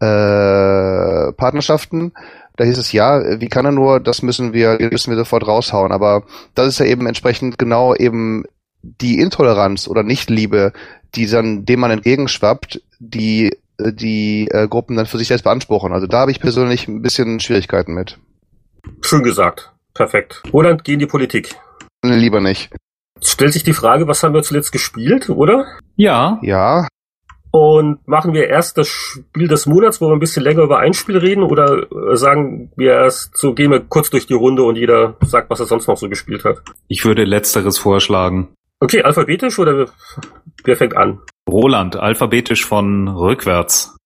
äh, Partnerschaften. Da hieß es ja, wie kann er nur, das müssen wir, müssen wir sofort raushauen. Aber das ist ja eben entsprechend genau eben die Intoleranz oder Nichtliebe, die dann dem man entgegenschwappt, die äh, die äh, Gruppen dann für sich selbst beanspruchen. Also da habe ich persönlich ein bisschen Schwierigkeiten mit. Schön gesagt. Perfekt. Roland, geh in die Politik. Lieber nicht. stellt sich die Frage, was haben wir zuletzt gespielt, oder? Ja. Ja. Und machen wir erst das Spiel des Monats, wo wir ein bisschen länger über ein Spiel reden, oder äh, sagen wir erst so, gehen wir kurz durch die Runde und jeder sagt, was er sonst noch so gespielt hat? Ich würde letzteres vorschlagen. Okay, alphabetisch oder wer fängt an? Roland, alphabetisch von rückwärts.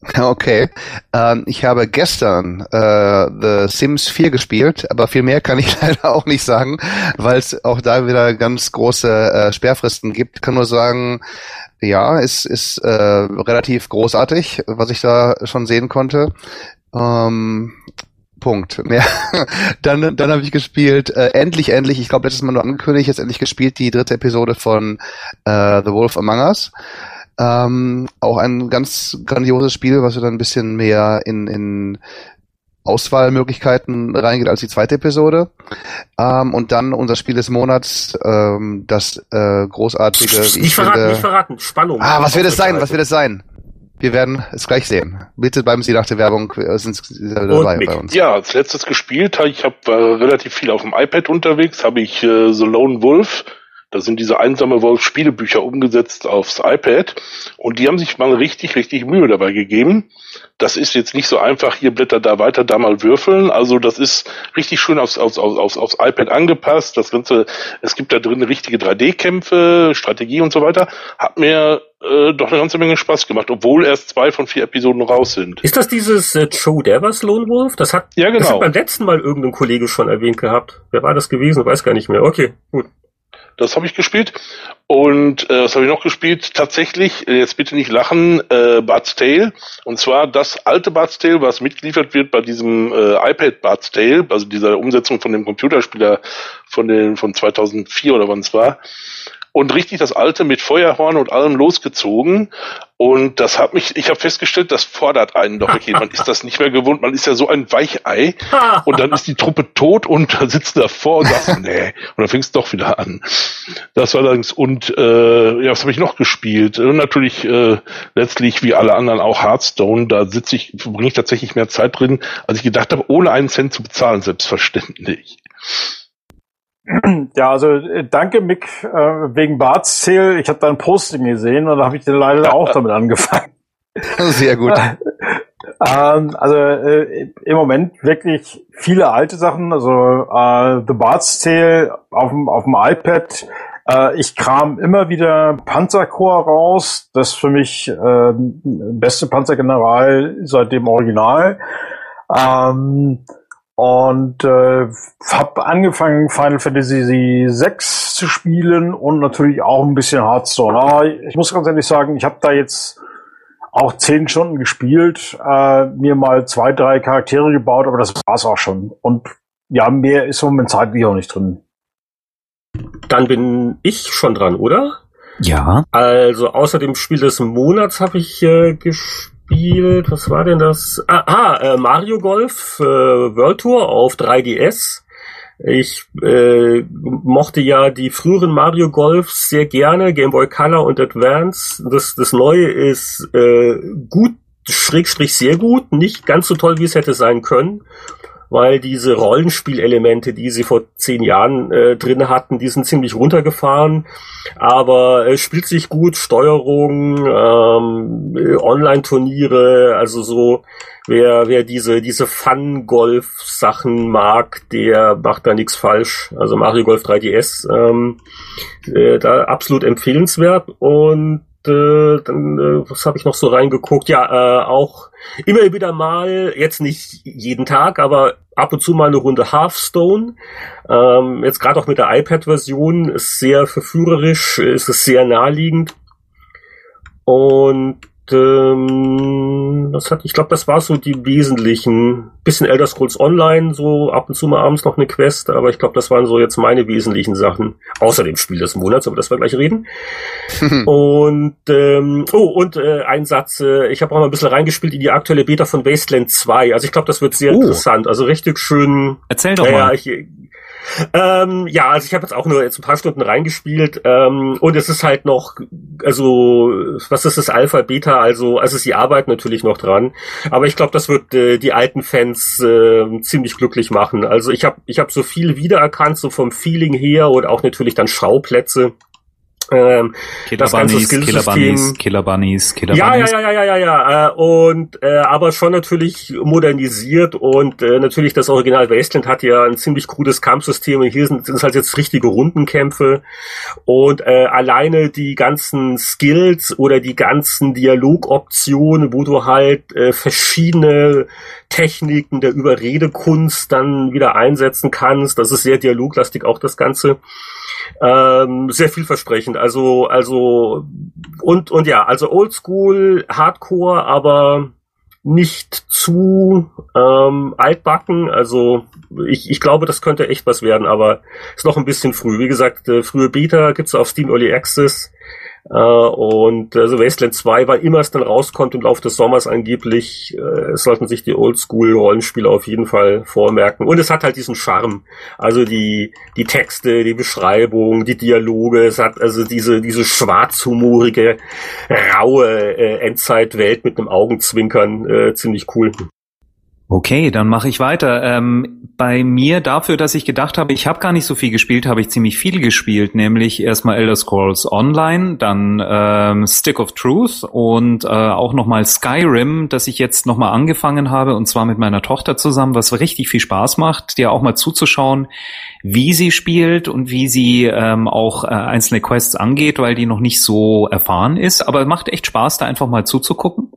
[LAUGHS] Okay. Ähm, ich habe gestern äh, The Sims 4 gespielt, aber viel mehr kann ich [LAUGHS] leider auch nicht sagen, weil es auch da wieder ganz große äh, Sperrfristen gibt. Kann nur sagen, ja, es ist äh, relativ großartig, was ich da schon sehen konnte. Ähm, Punkt. [LAUGHS] Ja. dann dann habe ich gespielt, äh, endlich, endlich, ich glaube letztes Mal nur angekündigt, jetzt endlich gespielt, die dritte Episode von äh, The Wolf Among Us. Ähm, auch ein ganz grandioses Spiel, was wir dann ein bisschen mehr in, in Auswahlmöglichkeiten reingeht als die zweite Episode. Ähm, und dann unser Spiel des Monats, ähm, das äh, großartige. Nicht verraten, finde, nicht verraten. Spannung. Ah, was wird es sein? Was wird es sein? Wir werden es gleich sehen. Bitte bleiben Sie nach der Werbung sind Sie dabei bei uns. Ja, als letztes gespielt ich habe äh, relativ viel auf dem iPad unterwegs, habe ich äh, The Lone Wolf da sind diese einsame Wolf Spielebücher umgesetzt aufs iPad und die haben sich mal richtig, richtig Mühe dabei gegeben. Das ist jetzt nicht so einfach, hier Blätter da weiter, da mal würfeln. Also das ist richtig schön aufs, aufs, aufs, aufs iPad angepasst. Das Ganze, es gibt da drin richtige 3D-Kämpfe, Strategie und so weiter. Hat mir äh, doch eine ganze Menge Spaß gemacht, obwohl erst zwei von vier Episoden raus sind. Ist das dieses äh, Joe Devers Lone Wolf? Das hat, ja, genau. das hat beim letzten Mal irgendein Kollege schon erwähnt gehabt. Wer war das gewesen? Weiß gar nicht mehr. Okay, gut. Das habe ich gespielt. Und äh, was habe ich noch gespielt? Tatsächlich, äh, jetzt bitte nicht lachen, äh, Bart's Tale. Und zwar das alte Bart's Tale, was mitgeliefert wird bei diesem äh, iPad Bart's Tale, also dieser Umsetzung von dem Computerspieler von den von 2004 oder wann es war und richtig das alte mit Feuerhorn und allem losgezogen. Und das hat mich, ich habe festgestellt, das fordert einen doch okay. Man ist das nicht mehr gewohnt, man ist ja so ein Weichei. Und dann ist die Truppe tot und da sitzt davor und sagt, [LAUGHS] nee. Und dann fängst du doch wieder an. Das war allerdings, und äh, ja, was habe ich noch gespielt? Und natürlich äh, letztlich wie alle anderen auch Hearthstone, da sitze ich, verbringe ich tatsächlich mehr Zeit drin, als ich gedacht habe, ohne einen Cent zu bezahlen, selbstverständlich. [CLEARS THROAT] Ja, also äh, danke Mick äh, wegen Barts Zähl. Ich habe da ein Posting gesehen und da habe ich dann leider [LAUGHS] auch damit angefangen. Sehr gut. [LAUGHS] ähm, also äh, im Moment wirklich viele alte Sachen. Also äh, The Bart's Tale auf dem auf dem iPad. Äh, ich kram immer wieder Panzerchor raus. Das ist für mich äh, beste Panzergeneral seit dem Original. Ähm, und äh, habe angefangen Final Fantasy VI zu spielen und natürlich auch ein bisschen Hearthstone. Aber ich muss ganz ehrlich sagen, ich habe da jetzt auch zehn Stunden gespielt, äh, mir mal zwei, drei Charaktere gebaut, aber das war's auch schon. Und ja, mehr ist im Moment zeitlich auch nicht drin. Dann bin ich schon dran, oder? Ja. Also außer dem Spiel des Monats habe ich äh, gespielt gespielt. Was war denn das? Ah, ah äh, Mario Golf äh, World Tour auf 3DS. Ich äh, mochte ja die früheren Mario Golfs sehr gerne, Game Boy Color und Advance. Das, das Neue ist äh, gut, schrägstrich sehr gut, nicht ganz so toll, wie es hätte sein können weil diese Rollenspielelemente, die sie vor zehn Jahren äh, drin hatten, die sind ziemlich runtergefahren. Aber es spielt sich gut, Steuerung, ähm, Online-Turniere, also so, wer, wer diese, diese Fun-Golf-Sachen mag, der macht da nichts falsch. Also Mario Golf 3DS, ähm, äh, da absolut empfehlenswert und äh, dann, äh, was habe ich noch so reingeguckt? Ja, äh, auch immer wieder mal, jetzt nicht jeden Tag, aber ab und zu mal eine Runde Hearthstone. Ähm, jetzt gerade auch mit der iPad-Version ist sehr verführerisch, ist es sehr naheliegend. Und ähm, das hat, ich glaube, das war so die wesentlichen. Bisschen Elder Scrolls Online, so ab und zu mal abends noch eine Quest, aber ich glaube, das waren so jetzt meine wesentlichen Sachen. Außer dem Spiel des Monats, aber das wir gleich reden. [LAUGHS] und ähm, oh, und äh, ein Satz, äh, ich habe auch mal ein bisschen reingespielt in die aktuelle Beta von Wasteland 2. Also ich glaube, das wird sehr oh. interessant. Also richtig schön. Erzähl doch mal. Ich, ähm, ja, also ich habe jetzt auch nur jetzt ein paar Stunden reingespielt ähm, und es ist halt noch, also was ist das Alpha, Beta, also also sie arbeiten natürlich noch dran, aber ich glaube, das wird äh, die alten Fans äh, ziemlich glücklich machen. Also ich habe ich habe so viel wiedererkannt, so vom Feeling her und auch natürlich dann Schauplätze. Ähm, Killer das Bunnies, ganze Killer Bunnies, Killer Bunnies, Killer ja, Bunnies. Ja, ja, ja, ja, ja, ja. Äh, und äh, aber schon natürlich modernisiert und äh, natürlich das Original Wasteland hat ja ein ziemlich cooles Kampfsystem und hier sind, sind halt jetzt richtige Rundenkämpfe und äh, alleine die ganzen Skills oder die ganzen Dialogoptionen, wo du halt äh, verschiedene Techniken der Überredekunst dann wieder einsetzen kannst. Das ist sehr dialoglastig auch das Ganze. Ähm, sehr vielversprechend. Also, also, und, und ja, also Oldschool, Hardcore, aber nicht zu ähm, altbacken. Also ich, ich glaube, das könnte echt was werden, aber ist noch ein bisschen früh. Wie gesagt, äh, frühe Beta gibt's auf Steam Early Access. Äh, und also Wasteland 2 war immer es dann rauskommt im Laufe des Sommers angeblich, äh, sollten sich die Oldschool-Rollenspieler auf jeden Fall vormerken. Und es hat halt diesen Charme. Also die, die Texte, die Beschreibung, die Dialoge, es hat also diese, diese schwarzhumorige, raue äh, Endzeitwelt mit einem Augenzwinkern äh, ziemlich cool. Okay, dann mache ich weiter. Ähm, bei mir dafür, dass ich gedacht habe, ich habe gar nicht so viel gespielt, habe ich ziemlich viel gespielt, nämlich erstmal Elder Scrolls Online, dann ähm, Stick of Truth und äh, auch nochmal Skyrim, das ich jetzt nochmal angefangen habe und zwar mit meiner Tochter zusammen, was richtig viel Spaß macht, dir auch mal zuzuschauen, wie sie spielt und wie sie ähm, auch äh, einzelne Quests angeht, weil die noch nicht so erfahren ist, aber macht echt Spaß, da einfach mal zuzugucken.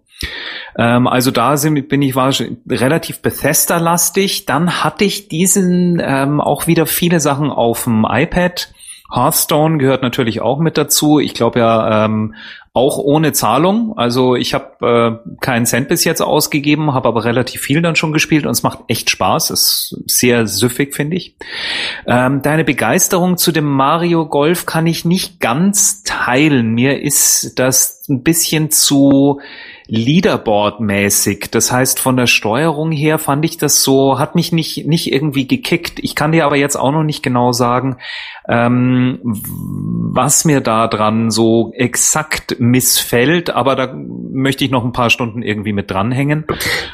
Ähm, also da sind, bin ich war relativ Bethesda-lastig. Dann hatte ich diesen ähm, auch wieder viele Sachen auf dem iPad. Hearthstone gehört natürlich auch mit dazu. Ich glaube ja ähm, auch ohne Zahlung. Also ich habe äh, keinen Cent bis jetzt ausgegeben, habe aber relativ viel dann schon gespielt und es macht echt Spaß. Ist sehr süffig, finde ich. Ähm, deine Begeisterung zu dem Mario Golf kann ich nicht ganz teilen. Mir ist das ein bisschen zu Leaderboard-mäßig. Das heißt, von der Steuerung her fand ich das so, hat mich nicht, nicht irgendwie gekickt. Ich kann dir aber jetzt auch noch nicht genau sagen, ähm, was mir da dran so exakt missfällt, aber da möchte ich noch ein paar Stunden irgendwie mit dranhängen.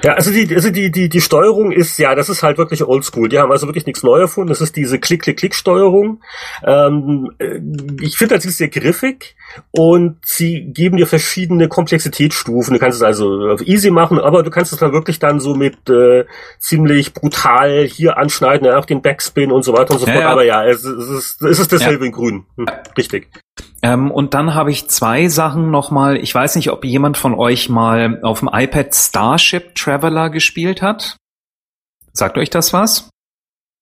Ja, also die, also die, die, die Steuerung ist, ja, das ist halt wirklich oldschool. Die haben also wirklich nichts Neues erfunden. Das ist diese Klick-Klick-Klick-Steuerung. Ähm, äh, ich finde, das ist sehr griffig und sie geben dir verschiedene Komplexitätsstufen. Du kannst es also auf easy machen, aber du kannst es dann wirklich dann so mit äh, ziemlich brutal hier anschneiden, ja, auch den Backspin und so weiter und so ja, fort. Ja. Aber ja, es, es ist ist es dasselbe ja. in grün. Hm, richtig. Ähm, und dann habe ich zwei Sachen nochmal. Ich weiß nicht, ob jemand von euch mal auf dem iPad Starship Traveler gespielt hat. Sagt euch das was?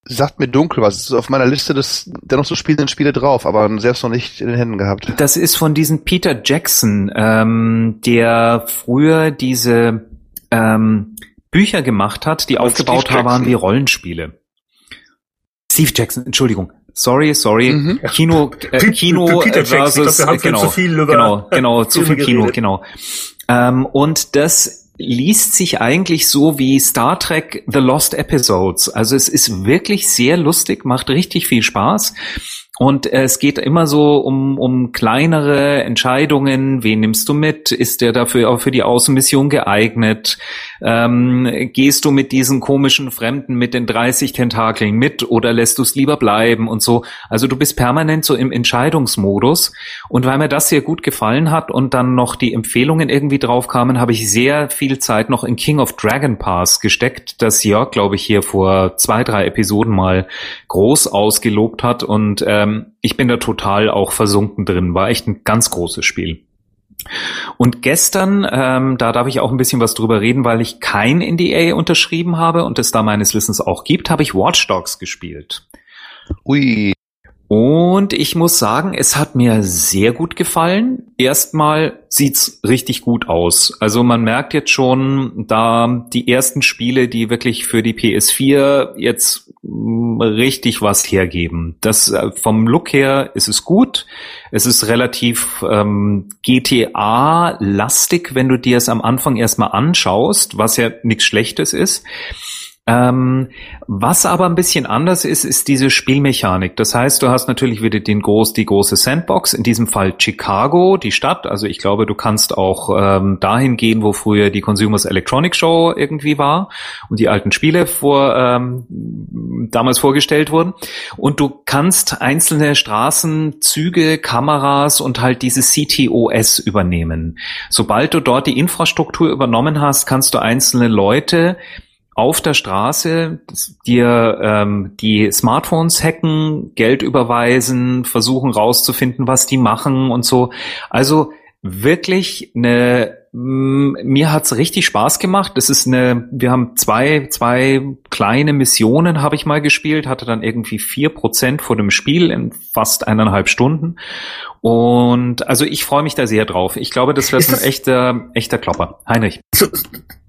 Sagt mir dunkel was. Es ist auf meiner Liste des der noch so spielenden Spiele drauf, aber selbst noch nicht in den Händen gehabt. Das ist von diesem Peter Jackson, ähm, der früher diese ähm, Bücher gemacht hat, die und aufgebaut waren wie Rollenspiele. Steve Jackson, Entschuldigung. Sorry, sorry. Mhm. Kino, äh, Kino Peter versus, glaub, genau, zu viel über genau, genau, [LAUGHS] zu viel Kino, geredet. genau. Ähm, und das liest sich eigentlich so wie Star Trek The Lost Episodes. Also es ist wirklich sehr lustig, macht richtig viel Spaß. Und es geht immer so um, um kleinere Entscheidungen. Wen nimmst du mit? Ist der dafür auch für die Außenmission geeignet? Ähm, gehst du mit diesen komischen Fremden mit den 30 Tentakeln mit oder lässt du es lieber bleiben und so? Also du bist permanent so im Entscheidungsmodus. Und weil mir das sehr gut gefallen hat und dann noch die Empfehlungen irgendwie drauf kamen, habe ich sehr viel Zeit noch in King of Dragon Pass gesteckt, das Jörg, glaube ich, hier vor zwei, drei Episoden mal groß ausgelobt hat. Und ähm, ich bin da total auch versunken drin. War echt ein ganz großes Spiel. Und gestern, ähm, da darf ich auch ein bisschen was drüber reden, weil ich kein NDA unterschrieben habe und es da meines Wissens auch gibt, habe ich Watch Dogs gespielt. Ui. Und ich muss sagen, es hat mir sehr gut gefallen. Erstmal sieht's richtig gut aus. Also man merkt jetzt schon, da die ersten Spiele, die wirklich für die PS4 jetzt mm, richtig was hergeben. Das äh, vom Look her ist es gut. Es ist relativ ähm, GTA-lastig, wenn du dir es am Anfang erstmal anschaust, was ja nichts Schlechtes ist. Ähm, was aber ein bisschen anders ist, ist diese Spielmechanik. Das heißt, du hast natürlich wieder den groß, die große Sandbox, in diesem Fall Chicago, die Stadt. Also ich glaube, du kannst auch ähm, dahin gehen, wo früher die Consumers Electronic Show irgendwie war und die alten Spiele vor ähm, damals vorgestellt wurden. Und du kannst einzelne Straßen, Züge, Kameras und halt dieses CTOS übernehmen. Sobald du dort die Infrastruktur übernommen hast, kannst du einzelne Leute auf der Straße dir ähm, die Smartphones hacken, Geld überweisen, versuchen rauszufinden, was die machen und so. Also wirklich eine mir hat's richtig Spaß gemacht. Das ist eine, wir haben zwei, zwei kleine Missionen habe ich mal gespielt, hatte dann irgendwie vier Prozent vor dem Spiel in fast eineinhalb Stunden. Und also ich freue mich da sehr drauf. Ich glaube, das wird ein echter, echter Klopper. Heinrich.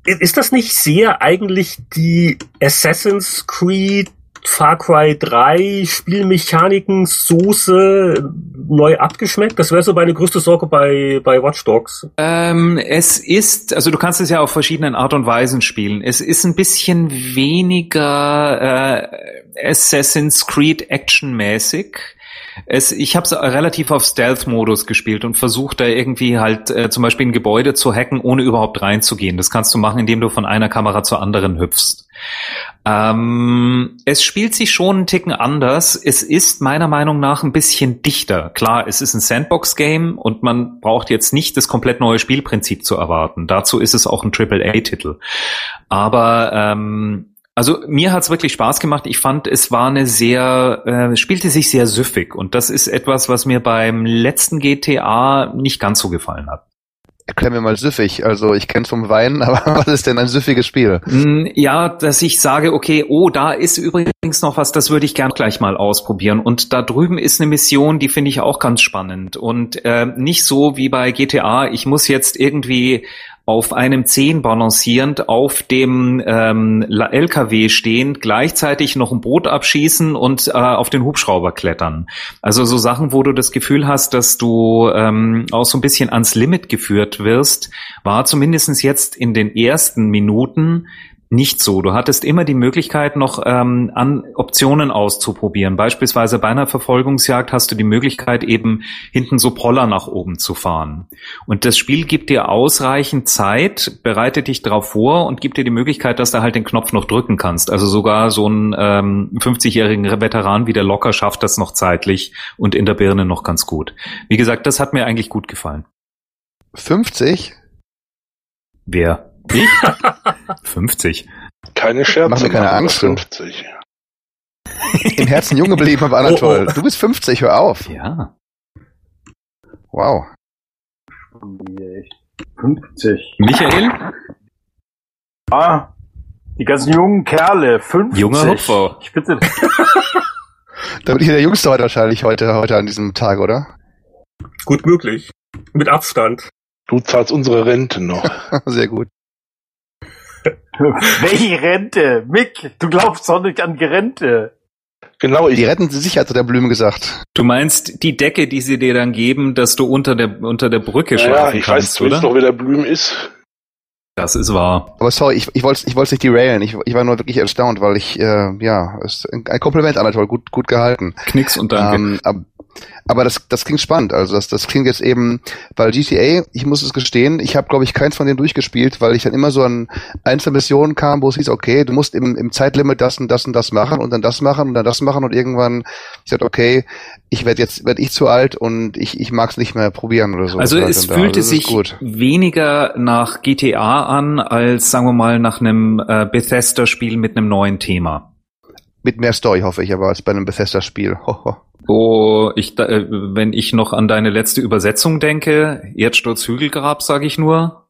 Ist das nicht sehr eigentlich die Assassin's Creed Far Cry 3 Spielmechaniken Soße neu abgeschmeckt? Das wäre so meine größte Sorge bei, bei Watch Dogs. Ähm, es ist, also du kannst es ja auf verschiedenen Art und Weisen spielen. Es ist ein bisschen weniger äh, Assassin's Creed actionmäßig. Es, ich habe es relativ auf Stealth-Modus gespielt und versucht da irgendwie halt äh, zum Beispiel ein Gebäude zu hacken, ohne überhaupt reinzugehen. Das kannst du machen, indem du von einer Kamera zur anderen hüpfst. Ähm, es spielt sich schon einen Ticken anders. Es ist meiner Meinung nach ein bisschen dichter. Klar, es ist ein Sandbox-Game und man braucht jetzt nicht das komplett neue Spielprinzip zu erwarten. Dazu ist es auch ein AAA-Titel. Aber ähm, also mir hat's wirklich Spaß gemacht. Ich fand, es war eine sehr, äh, spielte sich sehr süffig und das ist etwas, was mir beim letzten GTA nicht ganz so gefallen hat. Erklär mir mal süffig. Also ich kenn's vom Weinen, [LAUGHS] aber was ist denn ein süffiges Spiel? Mm, ja, dass ich sage, okay, oh, da ist übrigens noch was, das würde ich gern gleich mal ausprobieren. Und da drüben ist eine Mission, die finde ich auch ganz spannend. Und äh, nicht so wie bei GTA, ich muss jetzt irgendwie auf einem Zehn balancierend auf dem ähm, LKW stehend, gleichzeitig noch ein Boot abschießen und äh, auf den Hubschrauber klettern. Also so Sachen, wo du das Gefühl hast, dass du ähm, auch so ein bisschen ans Limit geführt wirst, war zumindestens jetzt in den ersten Minuten nicht so. Du hattest immer die Möglichkeit, noch ähm, an Optionen auszuprobieren. Beispielsweise bei einer Verfolgungsjagd hast du die Möglichkeit, eben hinten so Poller nach oben zu fahren. Und das Spiel gibt dir ausreichend Zeit, bereitet dich darauf vor und gibt dir die Möglichkeit, dass du halt den Knopf noch drücken kannst. Also sogar so ein ähm, 50-jährigen Veteran wie der Locker schafft das noch zeitlich und in der Birne noch ganz gut. Wie gesagt, das hat mir eigentlich gut gefallen. 50? Wer? Ich? 50. Keine Scherze. Mach mir keine Angst. 50. Im Herzen jung geblieben, aber Anatol. [LAUGHS] Oh, oh. Du bist 50, hör auf. Ja. Wow. 50. Michael? Ah, die ganzen jungen Kerle, 50. Junger Hupfer. Ich bitte. [LAUGHS] Da bin ich der Jüngste heute wahrscheinlich heute, heute an diesem Tag, oder? Gut möglich. Mit Abstand. Du zahlst unsere Rente noch. [LAUGHS] Sehr gut. [LAUGHS] Welche Rente? Mick, du glaubst doch nicht an Rente. Genau, Die ich, retten sich, hat der Blüme gesagt. Du meinst die Decke, die sie dir dann geben, dass du unter der unter der Brücke ja, schlafen ich weiß kannst, zumindest oder? noch, wer der Blüm ist. Das ist wahr. Aber sorry, ich, ich wollte ich wollte nicht derailen. Ich, ich war nur wirklich erstaunt, weil ich, äh, ja, ist ein Kompliment, Anatol, gut, gut gehalten. Knicks und Danke. Ähm, aber das, das klingt spannend. Also das, das klingt jetzt eben, weil GTA, ich muss es gestehen, ich habe, glaube ich, keins von denen durchgespielt, weil ich dann immer so an einzelne Missionen kam, wo es hieß, okay, du musst im, im Zeitlimit das und das und das machen und dann das machen und dann das machen und irgendwann, ich sagte, okay, ich werde jetzt, werde ich zu alt und ich, ich mag es nicht mehr probieren oder so. also es fühlte ist sich gut. weniger nach GTA an, als sagen wir mal nach einem äh, Bethesda-Spiel mit einem neuen Thema. Mit mehr Story, hoffe ich, aber als bei einem Bethesda-Spiel. [LAUGHS] Hoho. Wo ich, da- äh, wenn ich noch an deine letzte Übersetzung denke, Erdsturz Hügelgrab, sage ich nur.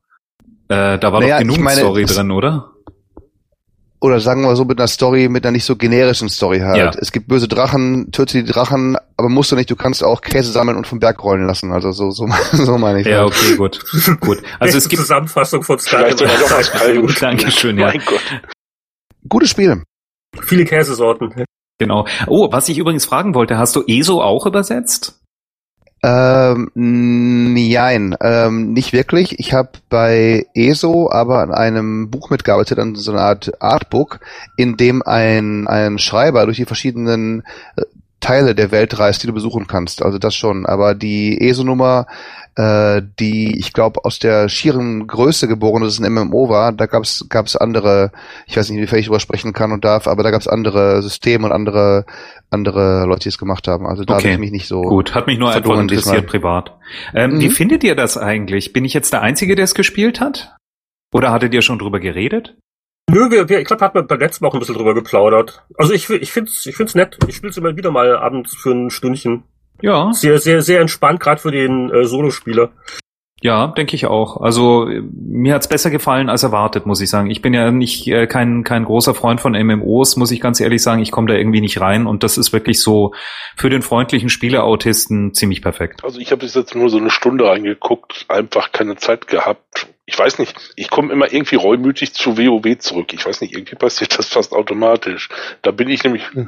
Äh, da war Naja, doch genug meine, Story drin, oder? Oder sagen wir so mit einer Story, mit einer nicht so generischen Story halt. Ja. Es gibt böse Drachen, töte die Drachen, aber musst du nicht, du kannst auch Käse sammeln und vom Berg rollen lassen. Also so, so, [LAUGHS] so meine ich. Ja, okay, gut. [LAUGHS] gut. Also es gibt Zusammenfassung von Kaltem. Dankeschön, ja. Mein Gott. Gutes Spiel. Viele Käsesorten. Genau. Oh, was ich übrigens fragen wollte, hast du ESO auch übersetzt? Ähm, nein, ähm, nicht wirklich. Ich habe bei ESO aber an einem Buch mitgearbeitet, an so einer Art Artbook, in dem ein, ein Schreiber durch die verschiedenen äh, Teile der Welt reist, die du besuchen kannst. Also das schon. Aber die ESO-Nummer, äh, die ich glaube aus der schieren Größe geboren ist, ein MMO war, da gab's gab's andere, ich weiß nicht, inwiefern ich darüber sprechen kann und darf, aber da gab's andere Systeme und andere andere Leute, die es gemacht haben. Also da Okay, habe ich mich nicht so Gut, hat mich nur einfach interessiert diesmal. privat. Ähm, Mhm. Wie findet ihr das eigentlich? Bin ich jetzt der Einzige, der es gespielt hat? Oder hattet ihr schon drüber geredet? Nö, wir, wir, ich glaube, hat man beim letzten Mal auch ein bisschen drüber geplaudert. Also ich, ich find's, ich find's nett. Ich spiel's immer wieder mal abends für ein Stündchen. Ja. Sehr, sehr, sehr entspannt, gerade für den äh, Solospieler. Ja, denke ich auch. Also mir hat's besser gefallen als erwartet, muss ich sagen. Ich bin ja nicht äh, kein kein großer Freund von MMOs, muss ich ganz ehrlich sagen. Ich komme da irgendwie nicht rein und das ist wirklich so für den freundlichen Spieleautisten ziemlich perfekt. Also ich habe bis jetzt nur so eine Stunde reingeguckt, einfach keine Zeit gehabt. Ich weiß nicht, ich komme immer irgendwie reumütig zu WoW zurück. Ich weiß nicht, irgendwie passiert das fast automatisch. Da bin ich nämlich Ja,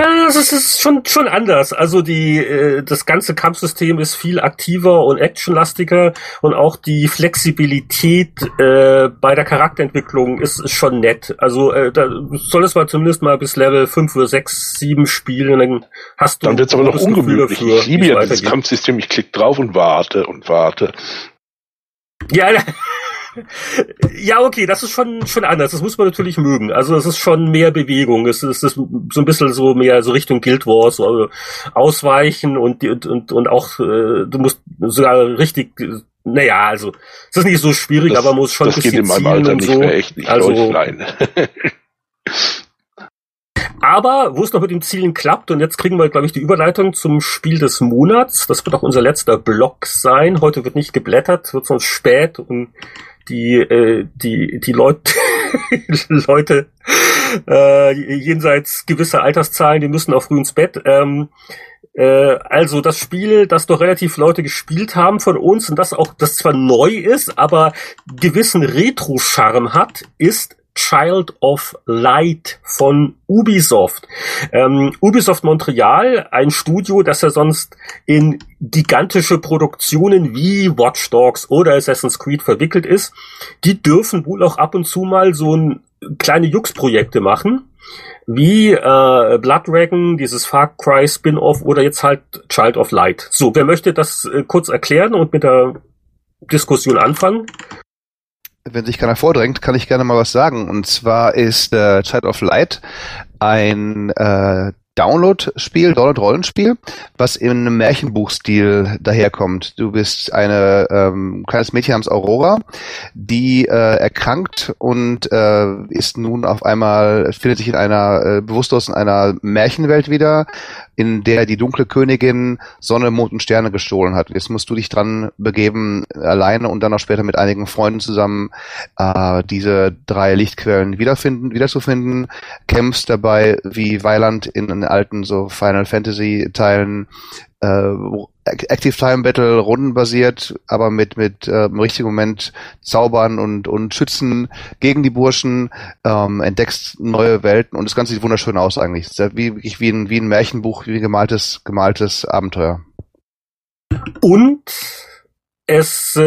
es ist, schon, schon anders. Also die, äh, das ganze Kampfsystem ist viel aktiver und actionlastiger und auch die Flexibilität äh, bei der Charakterentwicklung ist, ist schon nett. Also äh, da soll es mal zumindest mal bis Level 5 oder 6, 7 spielen, dann hast du Dann wird's aber noch ungemütlich. dafür, Ich liebe ja dieses weitergeht. Kampfsystem. Ich klicke drauf und warte und warte. Ja, ja, okay, das ist schon schon anders. Das muss man natürlich mögen. Also es ist schon mehr Bewegung. Es ist, es ist so ein bisschen so mehr so Richtung Guild Wars, so ausweichen und und und, und auch äh, du musst sogar richtig. äh, Naja, also es ist nicht so schwierig, Das, aber man muss schon das ein geht bisschen in meinem Alter nicht so. mehr echt nicht. Also- Läuflein. [LAUGHS] Aber wo es noch mit dem Zielen klappt, und jetzt kriegen wir, glaube ich, die Überleitung zum Spiel des Monats. Das wird auch unser letzter Block sein. Heute wird nicht geblättert, wird sonst spät und die, äh, die, die Leute, [LAUGHS] Leute äh, jenseits gewisser Alterszahlen, die müssen auch früh ins Bett. Ähm, äh, also das Spiel, das doch relativ Leute gespielt haben von uns und das auch, das zwar neu ist, aber gewissen Retro-Charme hat, ist Child of Light von Ubisoft. Ähm, Ubisoft Montreal, ein Studio, das ja sonst in gigantische Produktionen wie Watch Dogs oder Assassin's Creed verwickelt ist, die dürfen wohl auch ab und zu mal so ein kleine Jux-Projekte machen, wie äh, Blood Dragon, dieses Far Cry Spin-off oder jetzt halt Child of Light. So, wer möchte das äh, kurz erklären und mit der Diskussion anfangen? Wenn sich keiner vordrängt, kann ich gerne mal was sagen. Und zwar ist äh, Child of Light ein äh, Download-Spiel, Download-Rollenspiel, was einem Märchenbuchstil daherkommt. Du bist eine ähm, kleines Mädchen namens Aurora, die äh, erkrankt und äh, ist nun auf einmal, findet sich in einer, äh, bewusstlos in einer Märchenwelt wieder, in der die dunkle Königin Sonne, Mond und Sterne gestohlen hat. Jetzt musst du dich dran begeben, alleine und dann auch später mit einigen Freunden zusammen äh, diese drei Lichtquellen wiederfinden, wiederzufinden, kämpfst dabei wie Weiland in den alten so Final Fantasy Teilen äh, Active Time Battle rundenbasiert, aber mit mit äh, im richtigen Moment zaubern und und schützen gegen die Burschen, ähm, entdeckst neue Welten und das Ganze sieht wunderschön aus eigentlich. Sehr wie wie ein wie ein Märchenbuch, wie ein gemaltes gemaltes Abenteuer. Und es äh,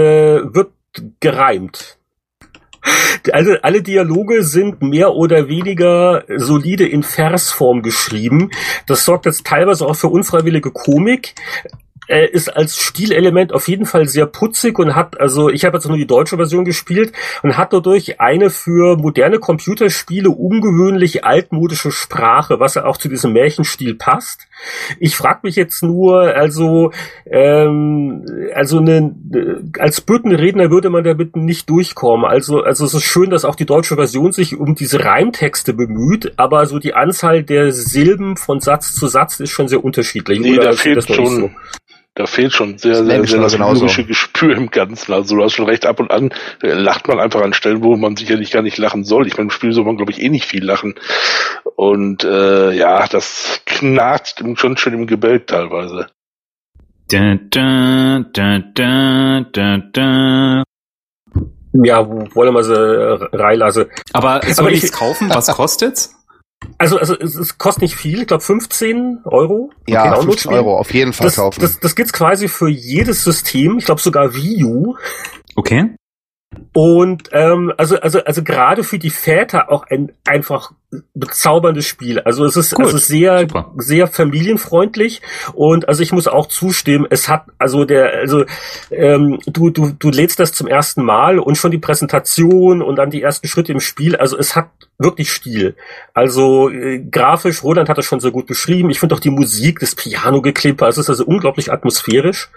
wird gereimt. Also alle Dialoge sind mehr oder weniger solide in Versform geschrieben. Das sorgt jetzt teilweise auch für unfreiwillige Komik. Er ist als Stilelement auf jeden Fall sehr putzig und hat, also ich habe jetzt nur die deutsche Version gespielt und hat dadurch eine für moderne Computerspiele ungewöhnlich altmodische Sprache, was ja auch zu diesem Märchenstil passt. Ich frage mich jetzt nur, also ähm, also eine, als Büttenredner würde man damit nicht durchkommen. Also also es ist schön, dass auch die deutsche Version sich um diese Reimtexte bemüht, aber so die Anzahl der Silben von Satz zu Satz ist schon sehr unterschiedlich. Nee, Oder da fehlt schon, da fehlt schon sehr, Das sehr, sehr das genauso. lyrische Gespür im Ganzen. Also du hast schon recht, ab und an äh, lacht man einfach an Stellen, wo man sicherlich gar nicht lachen soll. Ich meine, im Spiel soll man, glaube ich, eh nicht viel lachen. Und äh, ja, das knarzt schon schön im Gebälk teilweise. Da, da, da, da, da, da. Ja, wo wollen wir sie äh, reinlassen? Aber soll ich- kaufen? Was [LAUGHS] kostet's? Also, also es, es kostet nicht viel, ich glaube 15 Euro. Ja, Okay, 15 Download-Spiel. Euro auf jeden Fall Das, kaufen. das, das gibt's quasi für jedes System, ich glaube sogar Wii U. Okay. Und ähm, also also also gerade für die Väter auch ein einfach bezauberndes Spiel. Also es ist Gut, also sehr super. sehr familienfreundlich und also ich muss auch zustimmen, es hat also der also ähm, du du du lädst das zum ersten Mal und schon die Präsentation und dann die ersten Schritte im Spiel, also es hat wirklich Stil. Also äh, grafisch, Roland hat das schon sehr gut beschrieben. Ich finde auch die Musik, das Piano-Geklimper, es ist also unglaublich atmosphärisch.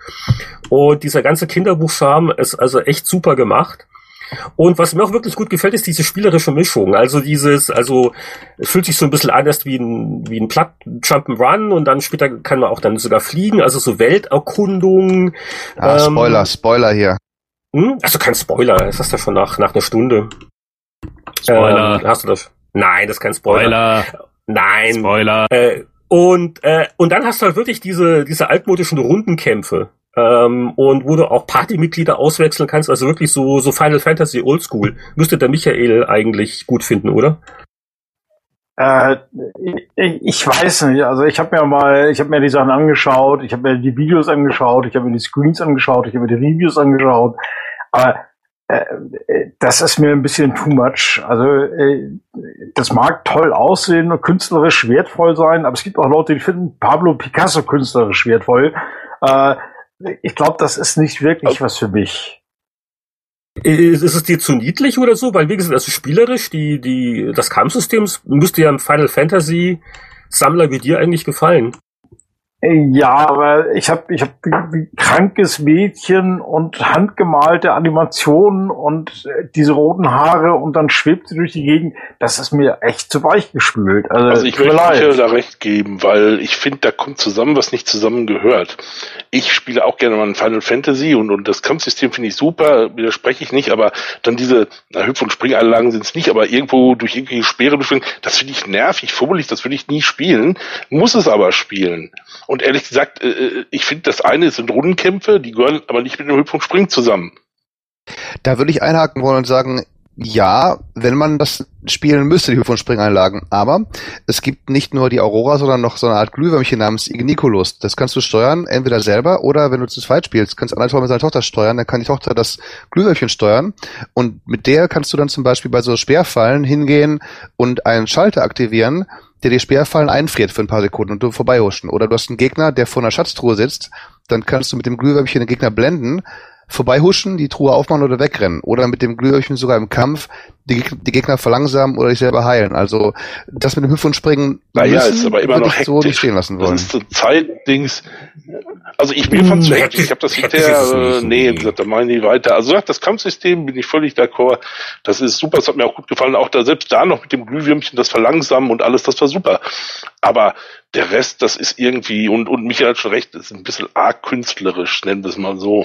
Und dieser ganze Kinderbuchscharme ist also echt super gemacht. Und was mir auch wirklich gut gefällt, ist diese spielerische Mischung. Also dieses, also es fühlt sich so ein bisschen an, erst wie ein, wie ein Platt Jump'n'Run und dann später kann man auch dann sogar fliegen, also so Welterkundung. Ah, ähm, Spoiler, Spoiler hier. Hm? Also kein Spoiler, das hast du ja schon nach, nach einer Stunde. Spoiler. Ähm, hast du das? Nein, das ist kein Spoiler. Spoiler. Nein. Spoiler. Äh, und, äh, und dann hast du halt wirklich diese, diese altmodischen Rundenkämpfe. Ähm, und wo du auch Partymitglieder auswechseln kannst, also wirklich so, so Final Fantasy Oldschool. Müsste der Michael eigentlich gut finden, oder? Äh, ich, weiß nicht. Also ich habe mir mal, ich habe mir die Sachen angeschaut, ich habe mir die Videos angeschaut, ich habe mir die Screens angeschaut, ich habe mir die Reviews angeschaut. Aber äh, das ist mir ein bisschen too much. Also äh, das mag toll aussehen und künstlerisch wertvoll sein, aber es gibt auch Leute, die finden Pablo Picasso künstlerisch wertvoll. Äh, ich glaube, das ist nicht wirklich was für mich. Ist ist es dir zu niedlich oder so? Weil wie gesagt, also spielerisch, die, die, das Kampfsystem müsste ja im Final Fantasy Sammler wie dir eigentlich gefallen. Ja, aber ich habe ich hab krankes Mädchen und handgemalte Animationen und äh, diese roten Haare und dann schwebt sie durch die Gegend. Das ist mir echt zu weich gespült. Also, Also ich möchte leid. Michael da recht geben, weil ich finde, da kommt zusammen, was nicht zusammengehört. Ich spiele auch gerne mal ein Final Fantasy und, und das Kampfsystem finde ich super, widerspreche ich nicht, aber dann diese na, Hüpf- und Springanlagen sind es nicht, aber irgendwo durch irgendwelche Speere durchspringen, das finde ich nervig, fummelig, das würde ich nie spielen, muss es aber spielen. Und ehrlich gesagt, äh, äh, ich finde, das eine sind Rundenkämpfe, die gehören aber nicht mit dem Hüpf- und Springen zusammen. Da würde ich einhaken wollen und sagen, ja, wenn man das spielen müsste, die Hüpf- und Springeinlagen. Aber es gibt nicht nur die Aurora, sondern noch so eine Art Glühwürmchen namens Igniculus. Das kannst du steuern, entweder selber oder wenn du zu zweit spielst, kannst du Anatol mit seiner Tochter steuern, dann kann die Tochter das Glühwürmchen steuern und mit der kannst du dann zum Beispiel bei so Speerfallen hingehen und einen Schalter aktivieren, der die Speerfallen einfriert für ein paar Sekunden und du vorbeihuschen. Oder du hast einen Gegner, der vor einer Schatztruhe sitzt, dann kannst du mit dem Glühwürmchen den Gegner blenden, vorbeihuschen, die Truhe aufmachen oder wegrennen. Oder mit dem Glühwürmchen sogar im Kampf die, Geg- die Gegner verlangsamen oder dich selber heilen. Also das mit dem Hüpfen und Springen Naja, müssen, ist aber immer noch ich so hektisch. nicht stehen lassen Das wollen. ist zur Zeit Dings. Also ich mir fand's Hm, so hektisch. hektisch- Ich habe das hektisch hinterher, äh, nicht. nee, gesagt, da meine ich weiter. Also das Kampfsystem bin ich völlig d'accord. Das ist super, das hat mir auch gut gefallen. Auch da selbst da noch mit dem Glühwürmchen, das Verlangsamen und alles, das war super. Aber der Rest, das ist irgendwie und und Michael hat schon recht, das ist ein bisschen arg künstlerisch, nennen wir es mal so.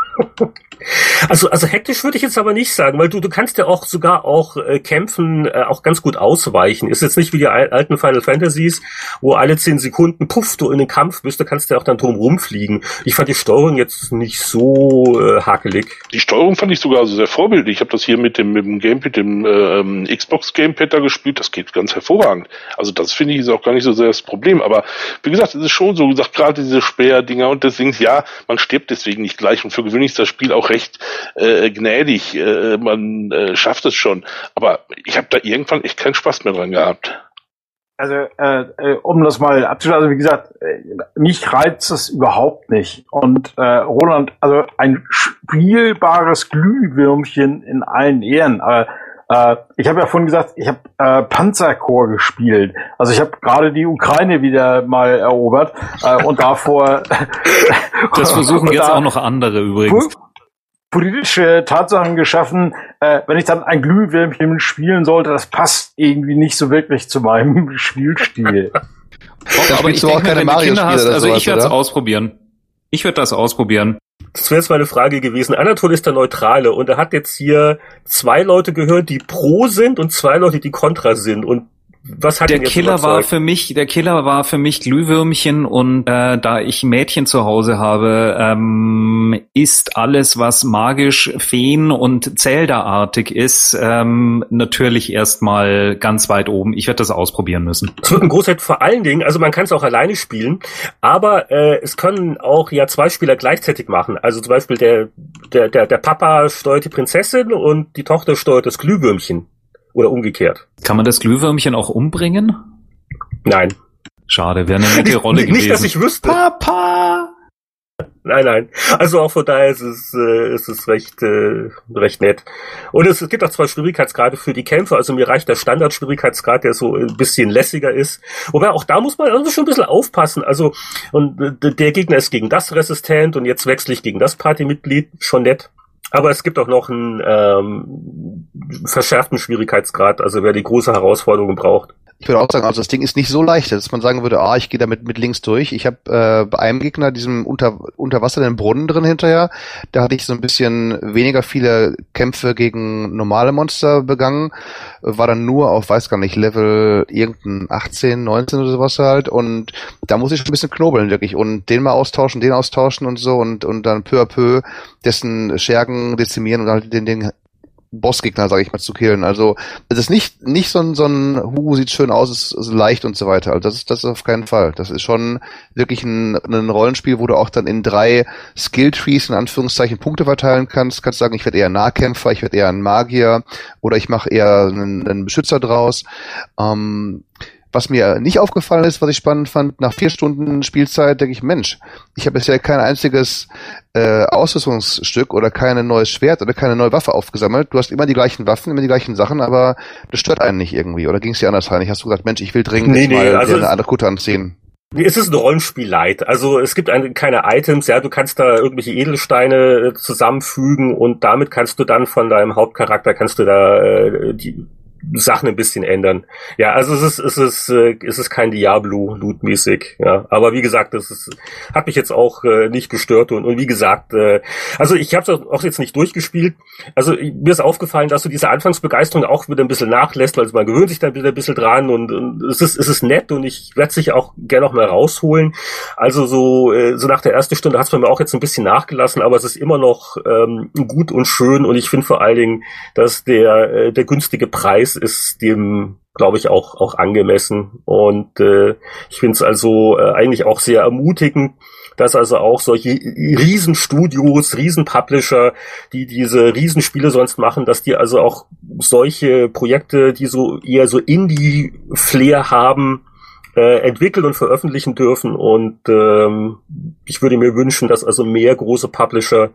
[LAUGHS] Also, also hektisch würde ich jetzt aber nicht sagen, weil du, du kannst ja auch sogar auch äh, Kämpfen äh, auch ganz gut ausweichen. Ist jetzt nicht wie die al- alten Final Fantasies, wo alle zehn Sekunden, puff, du in den Kampf bist, da kannst du ja auch dann drum rumfliegen. Ich fand die Steuerung jetzt nicht so äh, hakelig. Die Steuerung fand ich sogar sehr vorbildlich. Ich habe das hier mit dem, mit dem Gamepad, dem ähm, Xbox Gamepad da gespielt. Das geht ganz hervorragend. Also das finde ich ist auch gar nicht so sehr das Problem. Aber wie gesagt, es ist schon so gesagt, gerade diese Speerdinger und Ding, ja, man stirbt deswegen nicht gleich. Und für gewöhnlich ist das Spiel auch recht äh, gnädig. Äh, man äh, schafft es schon. Aber ich habe da irgendwann echt keinen Spaß mehr dran gehabt. Also, äh, äh, um das mal abzuschließen, also wie gesagt, äh, mich reizt es überhaupt nicht. Und äh, Roland, also ein spielbares Glühwürmchen in allen Ehren, aber äh, ich habe ja vorhin gesagt, ich habe äh, Panzerkorps gespielt. Also ich habe gerade die Ukraine wieder mal erobert äh, und davor [LAUGHS] Das versuchen jetzt da- auch noch andere übrigens. politische Tatsachen geschaffen, äh, wenn ich dann ein Glühwürmchen spielen sollte, das passt irgendwie nicht so wirklich zu meinem [LAUGHS] Spielstil. Da Aber ich du auch denke wenn du Kinder hast, oder also sowas, ich werde es ausprobieren. Ich werde das ausprobieren. Das wäre jetzt meine Frage gewesen. Anatol ist der Neutrale und er hat jetzt hier zwei Leute gehört, die pro sind und zwei Leute, die kontra sind. Und was hat Der Killer war überzeugt? für mich, der Killer war für mich Glühwürmchen und äh, da ich Mädchen zu Hause habe, ähm, ist alles, was magisch, Feen und Zelda-artig ist, ähm, natürlich erstmal ganz weit oben. Ich werde das ausprobieren müssen. Es wird ein Großheit vor allen Dingen, also man kann es auch alleine spielen, aber äh, es können auch ja zwei Spieler gleichzeitig machen. Also zum Beispiel der, der, der, der Papa steuert die Prinzessin und die Tochter steuert das Glühwürmchen. Oder umgekehrt. Kann man das Glühwürmchen auch umbringen? Nein. Schade, wäre eine [LAUGHS] nette Rolle nicht, gewesen. nicht, dass ich wüsste. Papa! Nein, nein. Also auch von daher ist es, äh, ist es recht, äh, recht nett. Und es, es gibt auch zwei Schwierigkeitsgrade für die Kämpfer. Also mir reicht der Standard-Schwierigkeitsgrad, der so ein bisschen lässiger ist. Wobei auch da muss man also schon ein bisschen aufpassen. Also und äh, der Gegner ist gegen das resistent und jetzt wechsle ich gegen das Partymitglied. Schon nett. Aber es gibt auch noch einen ähm, verschärften Schwierigkeitsgrad, also wer die große Herausforderung braucht. Ich würde auch sagen, also das Ding ist nicht so leicht, dass man sagen würde, ah, ich gehe damit mit links durch. Ich habe äh, bei einem Gegner diesem unter, unter Wasser den Brunnen drin hinterher. Da hatte ich so ein bisschen weniger viele Kämpfe gegen normale Monster begangen. War dann nur auf, weiß gar nicht, Level irgendein 18, 19 oder sowas halt. Und da muss ich schon ein bisschen knobeln wirklich und den mal austauschen, den austauschen und so und, und dann peu à peu dessen Schergen dezimieren und halt den, den Bossgegner, sage ich mal, zu killen. Also es ist nicht nicht so ein so ein Hu sieht schön aus, ist, ist leicht und so weiter. Also das ist das ist auf keinen Fall. Das ist schon wirklich ein, ein Rollenspiel, wo du auch dann in drei Skilltrees in Anführungszeichen Punkte verteilen kannst. Kannst sagen, ich werde eher Nahkämpfer, ich werde eher ein Magier oder ich mache eher einen, einen Beschützer draus. Ähm, was mir nicht aufgefallen ist, was ich spannend fand, nach vier Stunden Spielzeit denke ich, Mensch, ich habe bisher kein einziges äh, Ausrüstungsstück oder kein neues Schwert oder keine neue Waffe aufgesammelt. Du hast immer die gleichen Waffen, immer die gleichen Sachen, aber das stört einen nicht irgendwie. Oder ging es dir anders rein? Ich hast du gesagt, Mensch, ich will dringend Nee, nee, mal also eine andere Kutte anziehen. Es ist ein Rollenspiel-Light. Also es gibt eine, keine Items, ja, du kannst da irgendwelche Edelsteine äh, zusammenfügen und damit kannst du dann von deinem Hauptcharakter kannst du da äh, die Sachen ein bisschen ändern. Ja, also es ist es ist äh, es ist kein Diablo Loot mäßig, ja, aber wie gesagt, das ist hat mich jetzt auch äh, nicht gestört und und wie gesagt, äh, also ich habe es auch jetzt nicht durchgespielt. Also mir ist aufgefallen, dass so diese Anfangsbegeisterung auch wieder ein bisschen nachlässt, also man gewöhnt sich da wieder ein bisschen dran und, und es ist es ist nett und ich werde sich auch gerne noch mal rausholen. Also so äh, so nach der ersten Stunde hat es bei mir auch jetzt ein bisschen nachgelassen, aber es ist immer noch ähm, gut und schön und ich finde vor allen Dingen, dass der äh, der günstige Preis ist dem glaube ich auch auch angemessen und äh, ich finde es also äh, eigentlich auch sehr ermutigend, dass also auch solche Riesenstudios, Riesenpublisher, die diese Riesenspiele sonst machen, dass die also auch solche Projekte, die so eher so Indie-Flair haben, äh, entwickeln und veröffentlichen dürfen. Und ähm, ich würde mir wünschen, dass also mehr große Publisher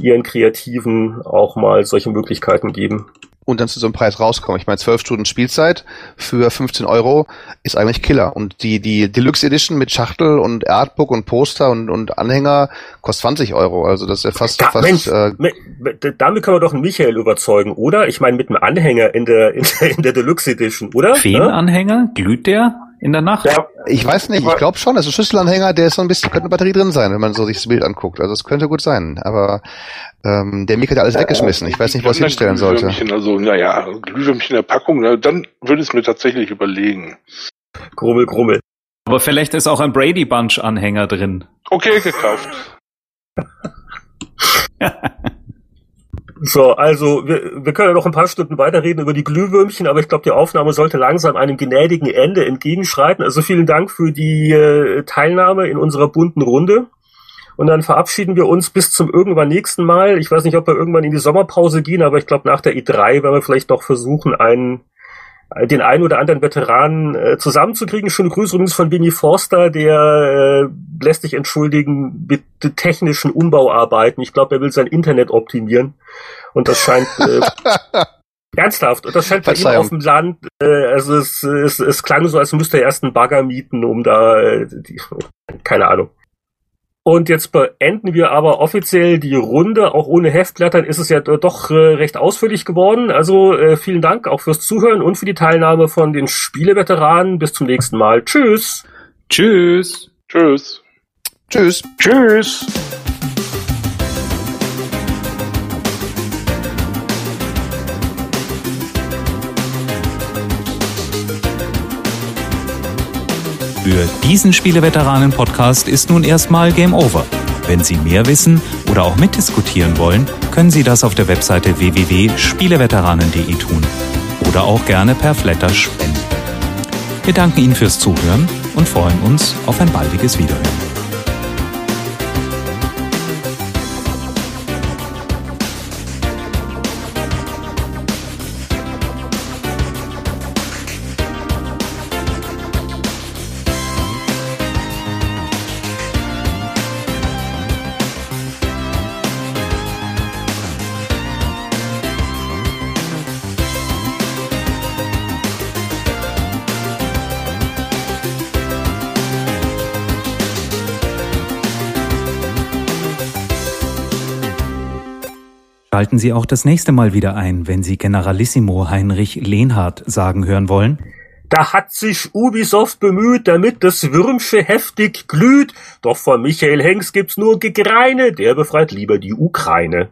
ihren Kreativen auch mal solche Möglichkeiten geben. Und dann zu so einem Preis rauskommen. Ich meine, zwölf Stunden Spielzeit für 15 Euro ist eigentlich Killer. Und die, die Deluxe Edition mit Schachtel und Artbook und Poster und, und Anhänger kostet 20 Euro. Also das ist ja fast, Da, fast Mensch, äh, damit können wir doch einen Michael überzeugen, oder? Ich meine, mit einem Anhänger in der, in der, in der Deluxe Edition, oder? Feenanhänger? Glüht der in der Nacht? Ja, Ich weiß nicht, ich glaube schon, also Schlüsselanhänger, der ist so ein bisschen, könnte eine Batterie drin sein, wenn man so sich das Bild anguckt. Also es könnte gut sein. Aber ähm, der Mika hat alles weggeschmissen. Ich weiß nicht, wo er es hinstellen sollte. Glühwürmchen, Also, naja, Glühwürmchen in der Packung, ne, dann würde ich es mir tatsächlich überlegen. Grummel, Grummel. Aber vielleicht ist auch ein Brady Bunch Anhänger drin. Okay, gekauft. [LAUGHS] So, also wir, wir können ja noch ein paar Stunden weiterreden über die Glühwürmchen, aber ich glaube, die Aufnahme sollte langsam einem gnädigen Ende entgegenschreiten. Also vielen Dank für die äh, Teilnahme in unserer bunten Runde. Und dann verabschieden wir uns bis zum irgendwann nächsten Mal. Ich weiß nicht, ob wir irgendwann in die Sommerpause gehen, aber ich glaube, nach der E3 werden wir vielleicht doch versuchen, einen den einen oder anderen Veteranen äh, zusammenzukriegen. Schöne Grüße übrigens von Vinnie Forster, der äh, lässt sich entschuldigen mit technischen Umbauarbeiten. Ich glaube, er will sein Internet optimieren. Und das scheint äh, [LAUGHS] ernsthaft. Und das scheint bei ihm auf dem Land, äh, also es, es, es klang so, als müsste er erst einen Bagger mieten, um da äh, die, keine Ahnung. Und jetzt beenden wir aber offiziell die Runde. Auch ohne Heftblättern ist es ja doch äh, recht ausführlich geworden. Also äh, vielen Dank auch fürs Zuhören und für die Teilnahme von den Spieleveteranen. Bis zum nächsten Mal. Tschüss. Tschüss. Tschüss. Tschüss. tschüss. Für diesen Spieleveteranen-Podcast ist nun erstmal Game Over. Wenn Sie mehr wissen oder auch mitdiskutieren wollen, können Sie das auf der Webseite www.spieleveteranen.de tun oder auch gerne per Flatter spenden. Wir danken Ihnen fürs Zuhören und freuen uns auf ein baldiges Wiederhören. Schalten Sie auch das nächste Mal wieder ein, wenn Sie Generalissimo Heinrich Lehnhardt sagen hören wollen. Da hat sich Ubisoft bemüht, damit das Würmsche heftig glüht. Doch von Michael Hengst gibt's nur Gegreine, der befreit lieber die Ukraine.